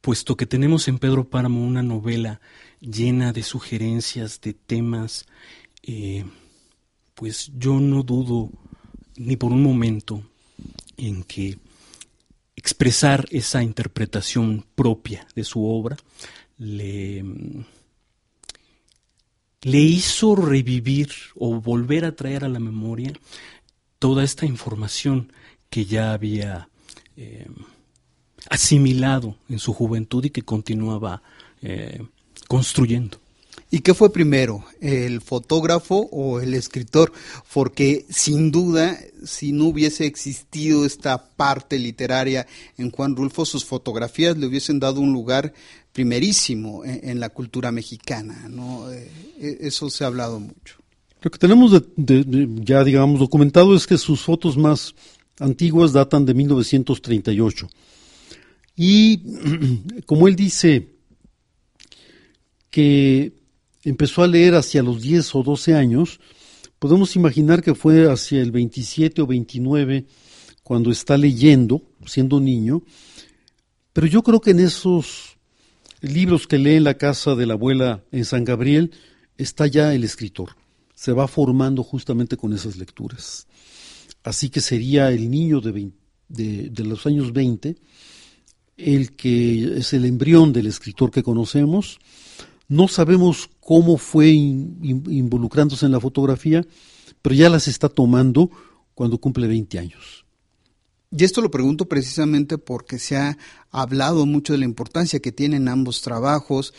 puesto que tenemos en Pedro Páramo una novela llena de sugerencias, de temas eh, pues yo no dudo ni por un momento en que expresar esa interpretación propia de su obra le, hizo revivir o volver a traer a la memoria toda esta información que ya había eh, asimilado en su juventud y que continuaba eh, construyendo. ¿Y qué fue primero, el fotógrafo o el escritor? Porque sin duda, si no hubiese existido esta parte literaria en Juan Rulfo, sus fotografías le hubiesen dado un lugar primerísimo en, la cultura mexicana. ¿no? Eh, e, eso se ha hablado mucho. Lo que tenemos ya, digamos, documentado es que sus fotos más antiguas datan de 1938. Y como él dice que empezó a leer hacia los 10 o 12 años, podemos imaginar que fue hacia el 27 o 29 cuando está leyendo, siendo niño, pero yo creo que en esos libros que lee en la casa de la abuela en San Gabriel está ya el escritor, se va formando justamente con esas lecturas. Así que sería el niño de, de los años 20 el que es el embrión del escritor que conocemos, no sabemos cómo fue involucrándose en la fotografía, pero ya las está tomando cuando cumple 20 años. Y esto lo pregunto precisamente porque se ha hablado mucho de la importancia que tienen ambos trabajos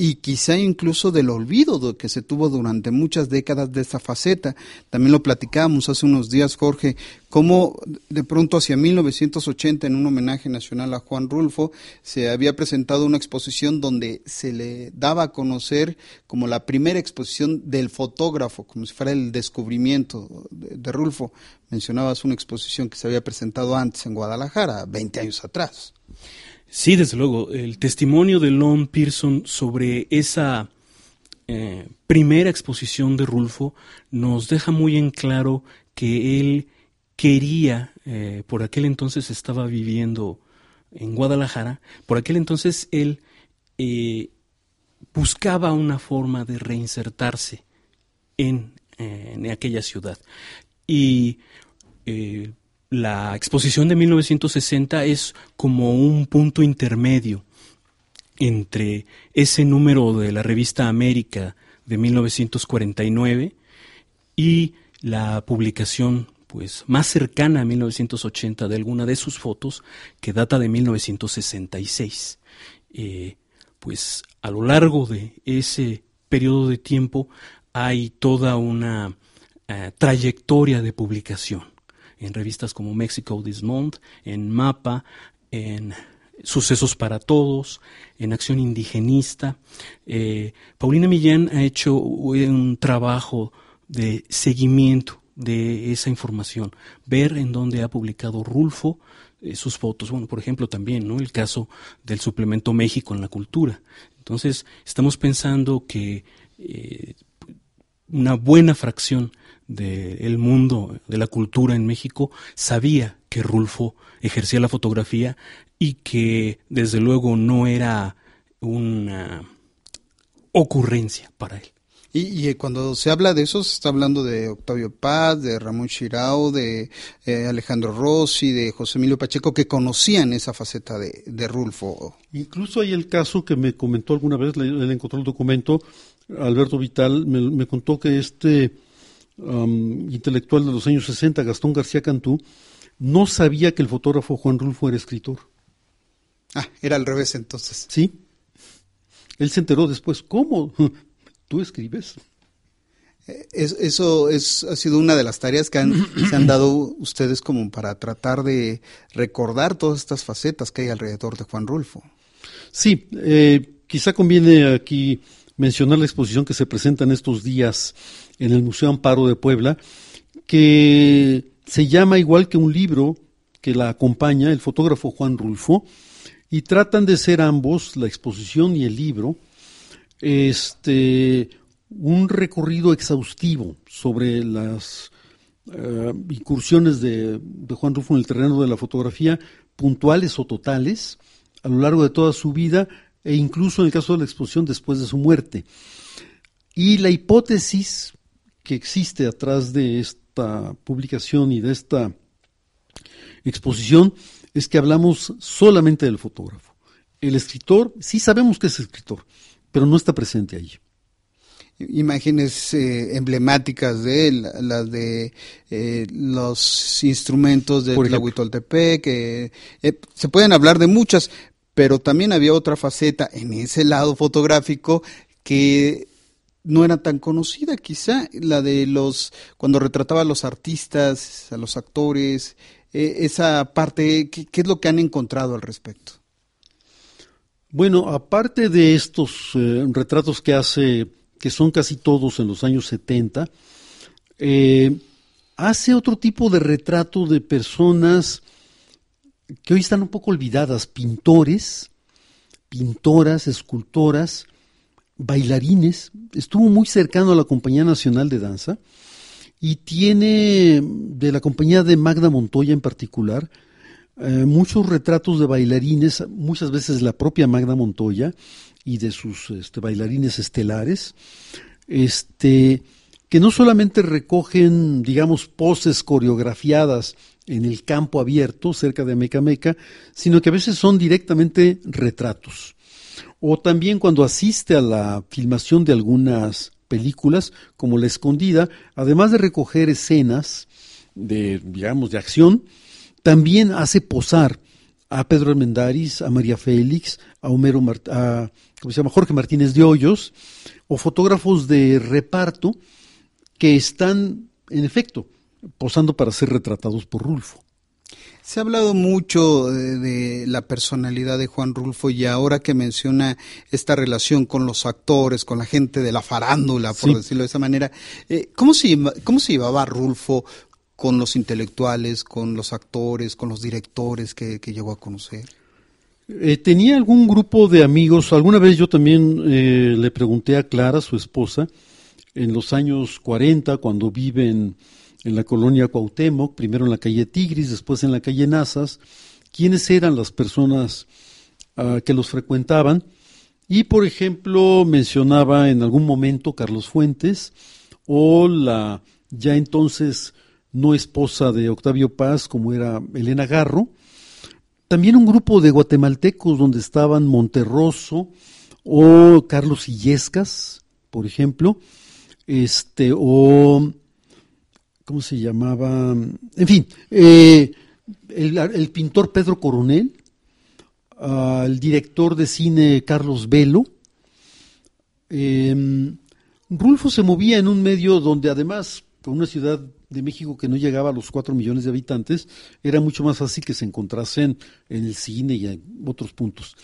y quizá incluso del olvido que se tuvo durante muchas décadas de esta faceta. También lo platicábamos hace unos días, Jorge, cómo de pronto hacia 1980, en un homenaje nacional a Juan Rulfo, se había presentado una exposición donde se le daba a conocer como la primera exposición del fotógrafo, como si fuera el descubrimiento de, de Rulfo. Mencionabas una exposición que se había presentado antes en Guadalajara, 20 años atrás. Sí, desde luego. El testimonio de Lon Pearson sobre esa eh, primera exposición de Rulfo nos deja muy en claro que él quería, eh, por aquel entonces estaba viviendo en Guadalajara, por aquel entonces él eh, buscaba una forma de reinsertarse en, en aquella ciudad. Y la exposición de 1960 es como un punto intermedio entre ese número de la revista América de 1949 y la publicación pues más cercana a 1980 de alguna de sus fotos que data de 1966. Eh, pues a lo largo de ese periodo de tiempo hay toda una eh, trayectoria de publicación en revistas como Mexico This Month, en Mapa, en Sucesos para Todos, en Acción Indigenista. Eh, Paulina Millán ha hecho un trabajo de seguimiento de esa información, ver en dónde ha publicado Rulfo eh, sus fotos. Bueno, por ejemplo, también ¿no? el caso del suplemento México en la cultura. Entonces, estamos pensando que eh, una buena fracción del mundo de la cultura en México sabía que Rulfo ejercía la fotografía y que desde luego no era una ocurrencia para él. Y, cuando se habla de eso, se está hablando de Octavio Paz, de Ramón Chirao, de eh, Alejandro Rossi, de José Emilio Pacheco, que conocían esa faceta de, Rulfo. Incluso hay el caso que me comentó alguna vez, le, encontró el documento, Alberto Vital me contó que este intelectual de los años 60, Gastón García Cantú, no sabía que el fotógrafo Juan Rulfo era escritor. Ah, era al revés entonces. Sí. Él se enteró después, ¿cómo? ¿Tú escribes? Eh, eso es, ha sido una de las tareas que se han dado ustedes como para tratar de recordar todas estas facetas que hay alrededor de Juan Rulfo. Sí, eh, quizá conviene aquí mencionar la exposición que se presenta en estos días en el Museo Amparo de Puebla, que se llama igual que un libro que la acompaña, el fotógrafo Juan Rulfo, y tratan de ser ambos, la exposición y el libro, este, un recorrido exhaustivo sobre las eh, incursiones de, de, Juan Rulfo en el terreno de la fotografía, puntuales o totales, a lo largo de toda su vida, e incluso en el caso de la exposición después de su muerte. Y la hipótesis que existe atrás de esta publicación y de esta exposición es que hablamos solamente del fotógrafo. El escritor, sí sabemos que es escritor, pero no está presente allí imágenes eh, emblemáticas de él, las de eh, los instrumentos de Tlahuitoltepec, que eh, se pueden hablar de muchas, pero también había otra faceta en ese lado fotográfico que no era tan conocida quizá, la de los, cuando retrataba a los artistas, a los actores, esa parte, ¿qué, es lo que han encontrado al respecto? Bueno, aparte de estos retratos que hace que son casi todos en los años 70, eh, hace otro tipo de retrato de personas que hoy están un poco olvidadas, pintores, pintoras, escultoras, bailarines. Estuvo muy cercano a la Compañía Nacional de Danza y tiene, de la compañía de Magda Montoya en particular, eh, muchos retratos de bailarines, muchas veces la propia Magda Montoya, y de sus este, bailarines estelares, este, que no solamente recogen, digamos, poses coreografiadas en el campo abierto cerca de Meca Meca, sino que a veces son directamente retratos. O también cuando asiste a la filmación de algunas películas, como La Escondida, además de recoger escenas de, digamos, de acción, también hace posar a Pedro Armendáriz, a María Félix, a Homero a se llama Jorge Martínez de Hoyos, o fotógrafos de reparto que están, en efecto, posando para ser retratados por Rulfo. Se ha hablado mucho de, la personalidad de Juan Rulfo y ahora que menciona esta relación con los actores, con la gente de la farándula, por decirlo de esa manera, eh, ¿cómo, se, ¿cómo se llevaba Rulfo con los intelectuales, con los actores, con los directores que, llegó a conocer? Eh, tenía algún grupo de amigos, alguna vez yo también eh, le pregunté a Clara, su esposa, en los años 40, cuando viven en la colonia Cuauhtémoc, primero en la calle Tigris, después en la calle Nazas, quiénes eran las personas ah, que los frecuentaban. Y, por ejemplo, mencionaba en algún momento Carlos Fuentes o la ya entonces no esposa de Octavio Paz, como era Elena Garro. También un grupo de guatemaltecos donde estaban Monterroso o Carlos Illescas, por ejemplo, este, o ¿cómo se llamaba? En fin, eh, el, pintor Pedro Coronel, el director de cine Carlos Velo. Em, Rulfo se movía en un medio donde además, con una ciudad de México que no llegaba a los 4 millones de habitantes, era mucho más fácil que se encontrasen en el cine y en otros puntos.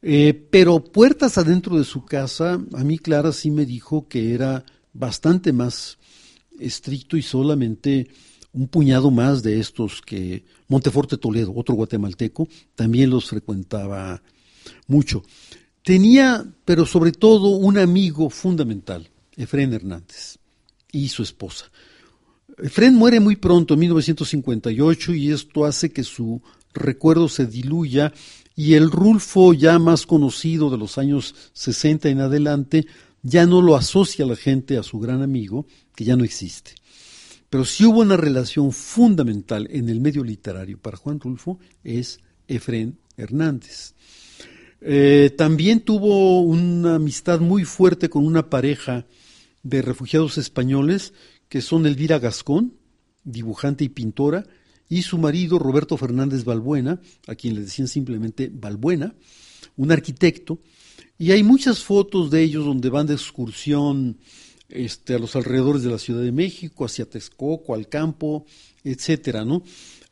Eh, pero puertas adentro de su casa, a mí Clara sí me dijo que era bastante más estricto y solamente un puñado más de estos que Monteforte Toledo, otro guatemalteco, también los frecuentaba mucho. Tenía, pero sobre todo, un amigo fundamental, Efrén Hernández, y su esposa. Fred muere muy pronto, en 1958, y esto hace que su recuerdo se diluya y el Rulfo ya más conocido de los años 60 en adelante ya no lo asocia la gente a su gran amigo, que ya no existe. Pero si hubo una relación fundamental en el medio literario para Juan Rulfo, es Efrén Hernández. Eh, también tuvo una amistad muy fuerte con una pareja de refugiados españoles que son Elvira Gascón, dibujante y pintora, y su marido Roberto Fernández Balbuena, a quien le decían simplemente Balbuena, un arquitecto, y hay muchas fotos de ellos donde van de excursión este, a los alrededores de la Ciudad de México, hacia Texcoco, al campo, etcétera, ¿no?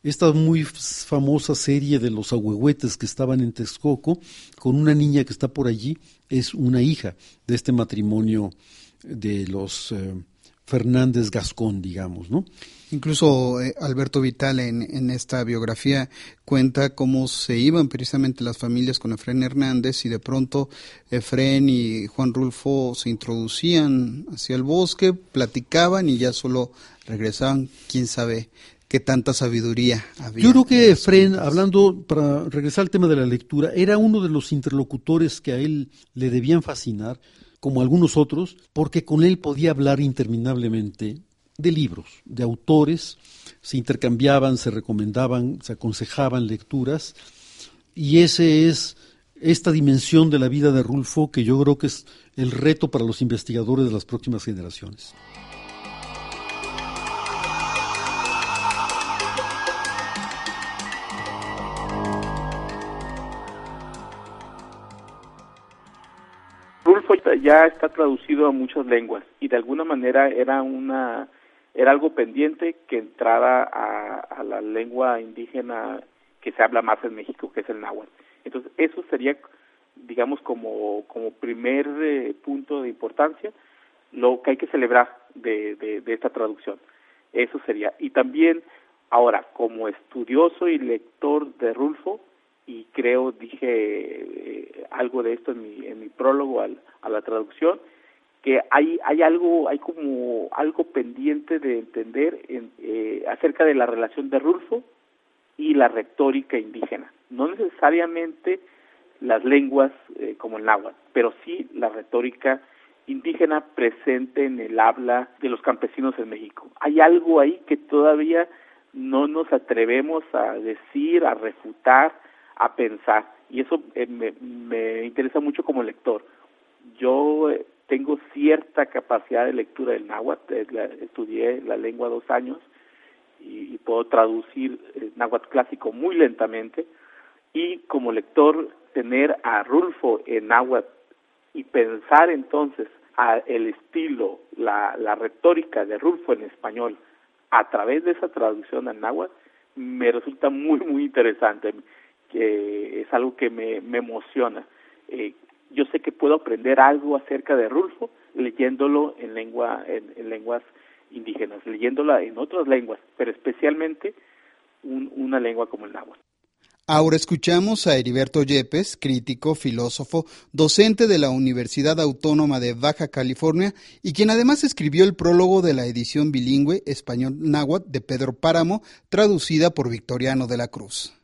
Esta muy famosa serie de los ahuehuetes que estaban en Texcoco, con una niña que está por allí, es una hija de este matrimonio de los eh, Fernández Gascón, digamos, ¿no? Incluso eh, Alberto Vital en, en, esta biografía cuenta cómo se iban precisamente las familias con Efrén Hernández y de pronto Efrén y Juan Rulfo se introducían hacia el bosque, platicaban y ya solo regresaban, quién sabe qué tanta sabiduría había. Yo creo que Efrén, hablando, para regresar al tema de la lectura, era uno de los interlocutores que a él le debían fascinar como algunos otros, porque con él podía hablar interminablemente de libros, de autores, se intercambiaban, se recomendaban, se aconsejaban lecturas, y ese es esta dimensión de la vida de Rulfo que yo creo que es el reto para los investigadores de las próximas generaciones. Ya está traducido a muchas lenguas y de alguna manera era una era algo pendiente que entrara a, la lengua indígena que se habla más en México, que es el náhuatl. Entonces, eso sería, digamos, como, como primer eh, punto de importancia, lo que hay que celebrar de, de, esta traducción. Eso sería. Y también, ahora, como estudioso y lector de Rulfo, y creo dije eh, algo de esto en mi, en mi prólogo al, a la traducción, que hay hay algo hay como algo pendiente de entender en, eh, acerca de la relación de Rulfo y la retórica indígena. No necesariamente las lenguas eh, como el náhuatl pero sí la retórica indígena presente en el habla de los campesinos en México. Hay algo ahí que todavía no nos atrevemos a decir a refutar a pensar. Y eso eh, me, me interesa mucho como lector. Yo tengo cierta capacidad de lectura del náhuatl, eh, estudié la lengua dos años y, puedo traducir el náhuatl clásico muy lentamente. Y como lector tener a Rulfo en náhuatl y pensar entonces a el estilo, la, la retórica de Rulfo en español a través de esa traducción al náhuatl me resulta muy muy interesante que es algo que me, me emociona eh, yo sé que puedo aprender algo acerca de Rulfo leyéndolo en lengua en, lenguas indígenas, leyéndola en otras lenguas, pero especialmente una lengua como el náhuatl. Ahora escuchamos a Heriberto Yepes, crítico, filósofo, docente de la Universidad Autónoma de Baja California y quien además escribió el prólogo de la edición bilingüe español-náhuatl de Pedro Páramo, traducida por Victoriano de la Cruz.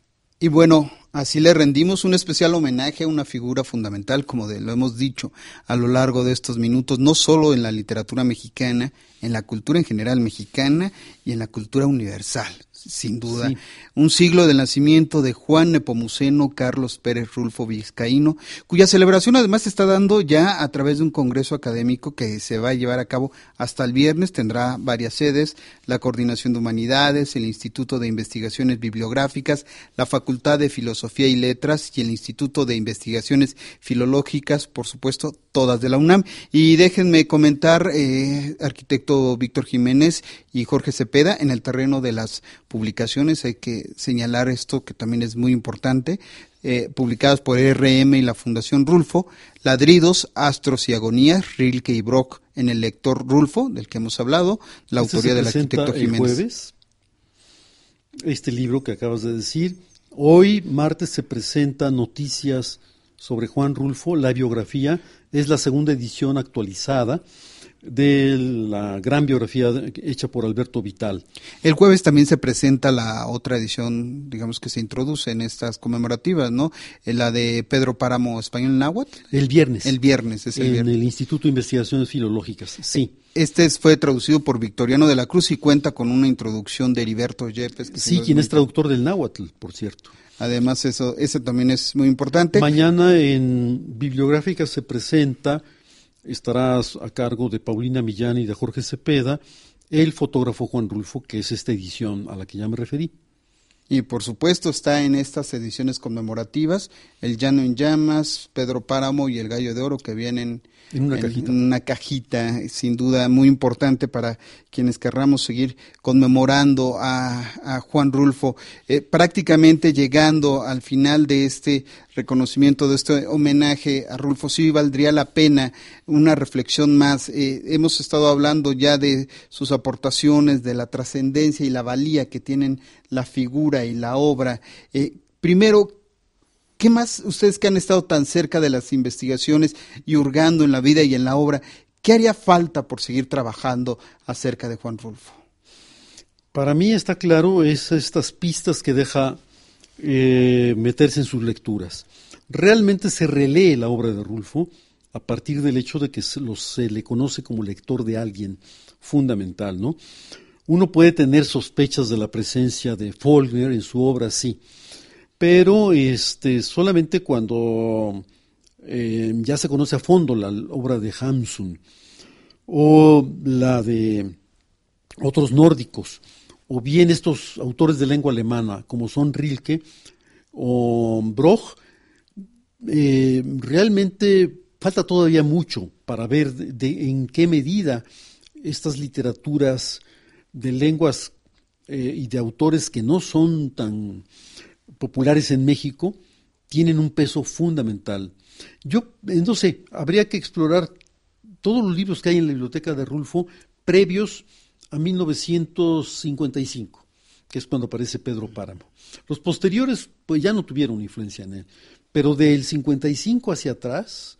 Y bueno, así le rendimos un especial homenaje a una figura fundamental, como de, lo hemos dicho a lo largo de estos minutos, no solo en la literatura mexicana, en la cultura en general mexicana y en la cultura universal sin duda. Un siglo del nacimiento de Juan Nepomuceno Carlos Pérez Rulfo Vizcaíno, cuya celebración además se está dando ya a través de un congreso académico que se va a llevar a cabo hasta el viernes. Tendrá varias sedes, la Coordinación de Humanidades, el Instituto de Investigaciones Bibliográficas, la Facultad de Filosofía y Letras y el Instituto de Investigaciones Filológicas, por supuesto, todas de la UNAM. Y déjenme comentar, eh, arquitecto Víctor Jiménez y Jorge Cepeda, en el terreno de las publicaciones, hay que señalar esto que también es muy importante, eh, publicadas por RM y la Fundación Rulfo, Ladridos, Astros y Agonías, Rilke y Brock en el lector Rulfo, del que hemos hablado, la autoría del arquitecto Jiménez. jueves, este libro que acabas de decir. Hoy, martes, se presenta Noticias sobre Juan Rulfo, la biografía, es la segunda edición actualizada de la gran biografía hecha por Alberto Vital. El jueves también se presenta la otra edición, digamos que se introduce en estas conmemorativas, ¿no? Eh, la de Pedro Páramo Español Náhuatl. El viernes. El viernes, es el en viernes. el Instituto de Investigaciones Filológicas, sí. Este fue traducido por Victoriano de la Cruz y cuenta con una introducción de Heriberto Yepes. sí, quien es traductor del náhuatl, por cierto. Además, eso, eso también es muy importante. Mañana en Bibliográfica se presenta estarás a cargo de Paulina Millán y de Jorge Cepeda, el fotógrafo Juan Rulfo, que es esta edición a la que ya me referí. Y por supuesto está en estas ediciones conmemorativas El Llano en Llamas, Pedro Páramo y El Gallo de Oro que vienen en una, cajita. una cajita, sin duda muy importante para quienes querramos seguir conmemorando a, Juan Rulfo, eh, prácticamente llegando al final de este reconocimiento, de este homenaje a Rulfo. Sí valdría la pena una reflexión más. Eh, hemos estado hablando ya de sus aportaciones, de la trascendencia y la valía que tienen la figura y la obra. Eh, primero, ¿Qué más ustedes que han estado tan cerca de las investigaciones y hurgando en la vida y en la obra, qué haría falta por seguir trabajando acerca de Juan Rulfo? Para mí está claro es estas pistas que deja eh, meterse en sus lecturas. Realmente se relee la obra de Rulfo a partir del hecho de que se, se le conoce como lector de alguien fundamental, ¿no? Uno puede tener sospechas de la presencia de Faulkner en su obra, sí, pero este, solamente cuando eh, ya se conoce a fondo la obra de Hamsun o la de otros nórdicos, o bien estos autores de lengua alemana, como son Rilke o Broch, eh, realmente falta todavía mucho para ver en qué medida estas literaturas de lenguas eh, y de autores que no son tan populares en México tienen un peso fundamental. Yo eh, no sé, habría que explorar todos los libros que hay en la biblioteca de Rulfo previos a 1955, que es cuando aparece Pedro Páramo. Los posteriores pues ya no tuvieron influencia en él, pero del 55 hacia atrás,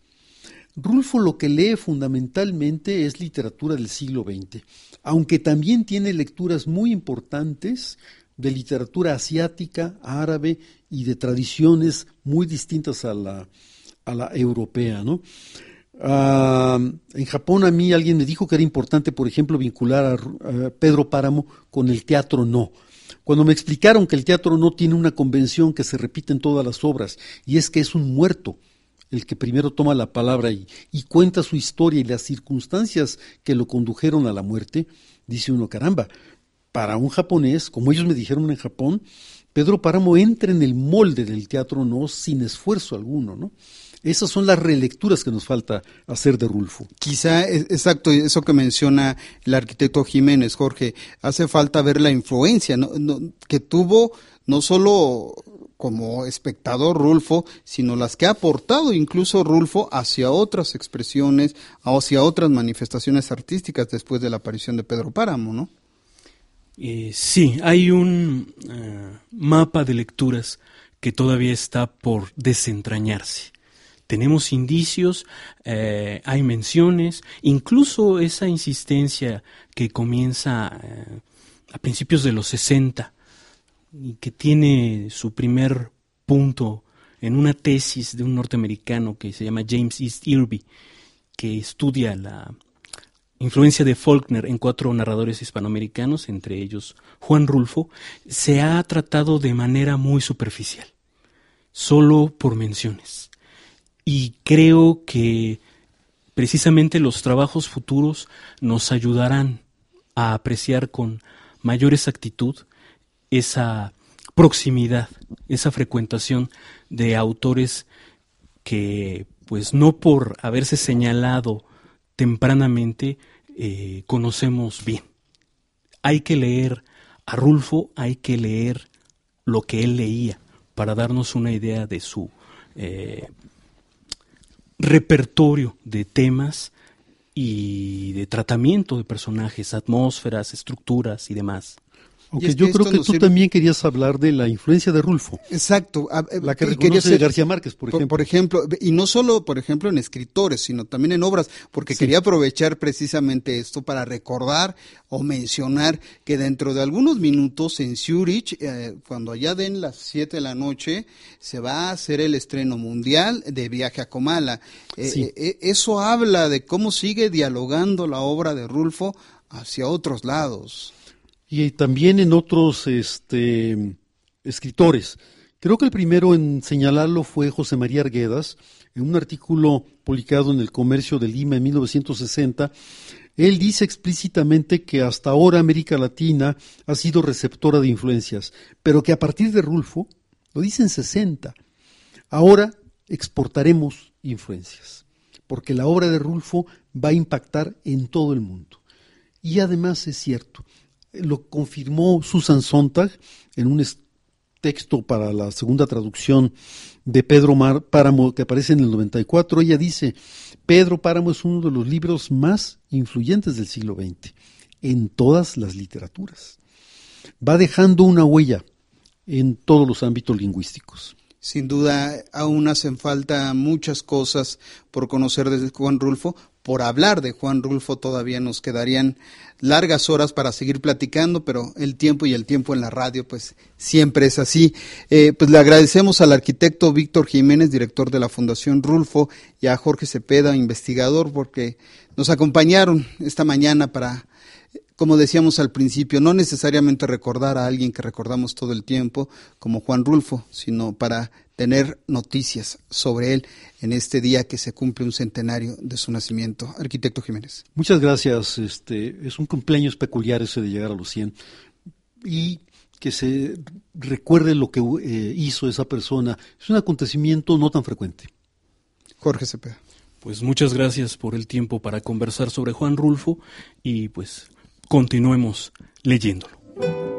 Rulfo lo que lee fundamentalmente es literatura del siglo XX, aunque también tiene lecturas muy importantes de literatura asiática, árabe y de tradiciones muy distintas a la, a la europea. ¿no? Ah, en Japón a mí alguien me dijo que era importante, por ejemplo, vincular a, a Pedro Páramo con el teatro no. Cuando me explicaron que el teatro no tiene una convención que se repite en todas las obras, y es que es un muerto, el que primero toma la palabra y, y, cuenta su historia y las circunstancias que lo condujeron a la muerte, dice uno, caramba, para un japonés, como ellos me dijeron en Japón, Pedro Páramo entra en el molde del teatro no sin esfuerzo alguno, ¿no? Esas son las relecturas que nos falta hacer de Rulfo. Quizá, e, exacto, eso que menciona el arquitecto Jiménez, Jorge, hace falta ver la influencia que tuvo no solo como espectador Rulfo, sino las que ha aportado incluso Rulfo hacia otras expresiones, hacia otras manifestaciones artísticas después de la aparición de Pedro Páramo, ¿no? Eh, sí, hay un uh, mapa de lecturas que todavía está por desentrañarse. Tenemos indicios, eh, hay menciones, incluso esa insistencia que comienza eh, a principios de los 60 y que tiene su primer punto en una tesis de un norteamericano que se llama James East Irby, que estudia la influencia de Faulkner en cuatro narradores hispanoamericanos, entre ellos Juan Rulfo, se ha tratado de manera muy superficial, solo por menciones. Y creo que precisamente los trabajos futuros nos ayudarán a apreciar con mayor exactitud esa proximidad, esa frecuentación de autores que, pues no por haberse señalado tempranamente, eh, conocemos bien. Hay que leer a Rulfo, hay que leer lo que él leía para darnos una idea de su eh, repertorio de temas y de tratamiento de personajes, atmósferas, estructuras y demás. Aunque es yo creo que tú sirve... también querías hablar de la influencia de Rulfo. Exacto. La que reconoce ser, García Márquez, por ejemplo. Por, ejemplo, y no solo, por ejemplo, en escritores, sino también en obras, porque sí. quería aprovechar precisamente esto para recordar o mencionar que dentro de algunos minutos en Zurich, eh, cuando allá den las 7 de la noche, se va a hacer el estreno mundial de Viaje a Comala. Eh, sí. eh, eso habla de cómo sigue dialogando la obra de Rulfo hacia otros lados y también en otros este, escritores. Creo que el primero en señalarlo fue José María Arguedas, en un artículo publicado en el Comercio de Lima en 1960. Él dice explícitamente que hasta ahora América Latina ha sido receptora de influencias, pero que a partir de Rulfo, lo dice en 60, ahora exportaremos influencias, porque la obra de Rulfo va a impactar en todo el mundo. Y además es cierto, lo confirmó Susan Sontag en un texto para la segunda traducción de Pedro Mar Páramo que aparece en el 94. Ella dice, Pedro Páramo es uno de los libros más influyentes del siglo XX en todas las literaturas. Va dejando una huella en todos los ámbitos lingüísticos. Sin duda, aún hacen falta muchas cosas por conocer desde Juan Rulfo, por hablar de Juan Rulfo todavía nos quedarían largas horas para seguir platicando, pero el tiempo y el tiempo en la radio pues siempre es así. Eh, pues le agradecemos al arquitecto Víctor Jiménez, director de la Fundación Rulfo, y a Jorge Cepeda, investigador, porque nos acompañaron esta mañana para como decíamos al principio, no necesariamente recordar a alguien que recordamos todo el tiempo, como Juan Rulfo, sino para tener noticias sobre él en este día que se cumple un centenario de su nacimiento. Arquitecto Jiménez. Muchas gracias. Este, es un cumpleaños peculiar ese de llegar a los 100. Y que se recuerde lo que eh, hizo esa persona. Es un acontecimiento no tan frecuente. Jorge Cepeda. Pues muchas gracias por el tiempo para conversar sobre Juan Rulfo y pues Continuemos leyéndolo.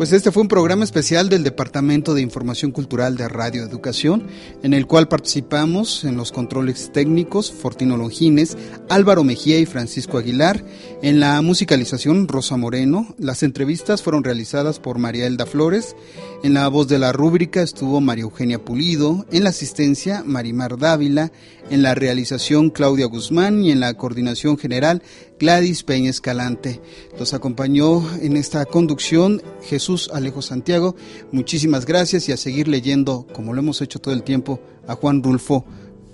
Pues este fue un programa especial del Departamento de Información Cultural de Radio Educación, en el cual participamos en los controles técnicos Fortino Longines, Álvaro Mejía y Francisco Aguilar, en la musicalización Rosa Moreno, las entrevistas fueron realizadas por María Elda Flores, en la voz de la rúbrica estuvo María Eugenia Pulido, en la asistencia Marimar Dávila, en la realización Claudia Guzmán y en la coordinación general Gladys Peña Escalante. Los acompañó en esta conducción Jesús Alejo Santiago. Muchísimas gracias y a seguir leyendo, como lo hemos hecho todo el tiempo, a Juan Rulfo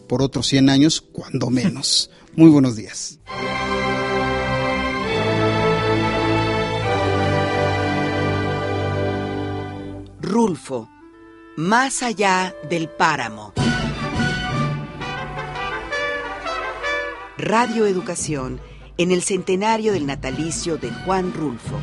por otros 100 años, cuando menos. Muy buenos días. Rulfo, más allá del páramo. Radio Educación en el centenario del natalicio de Juan Rulfo.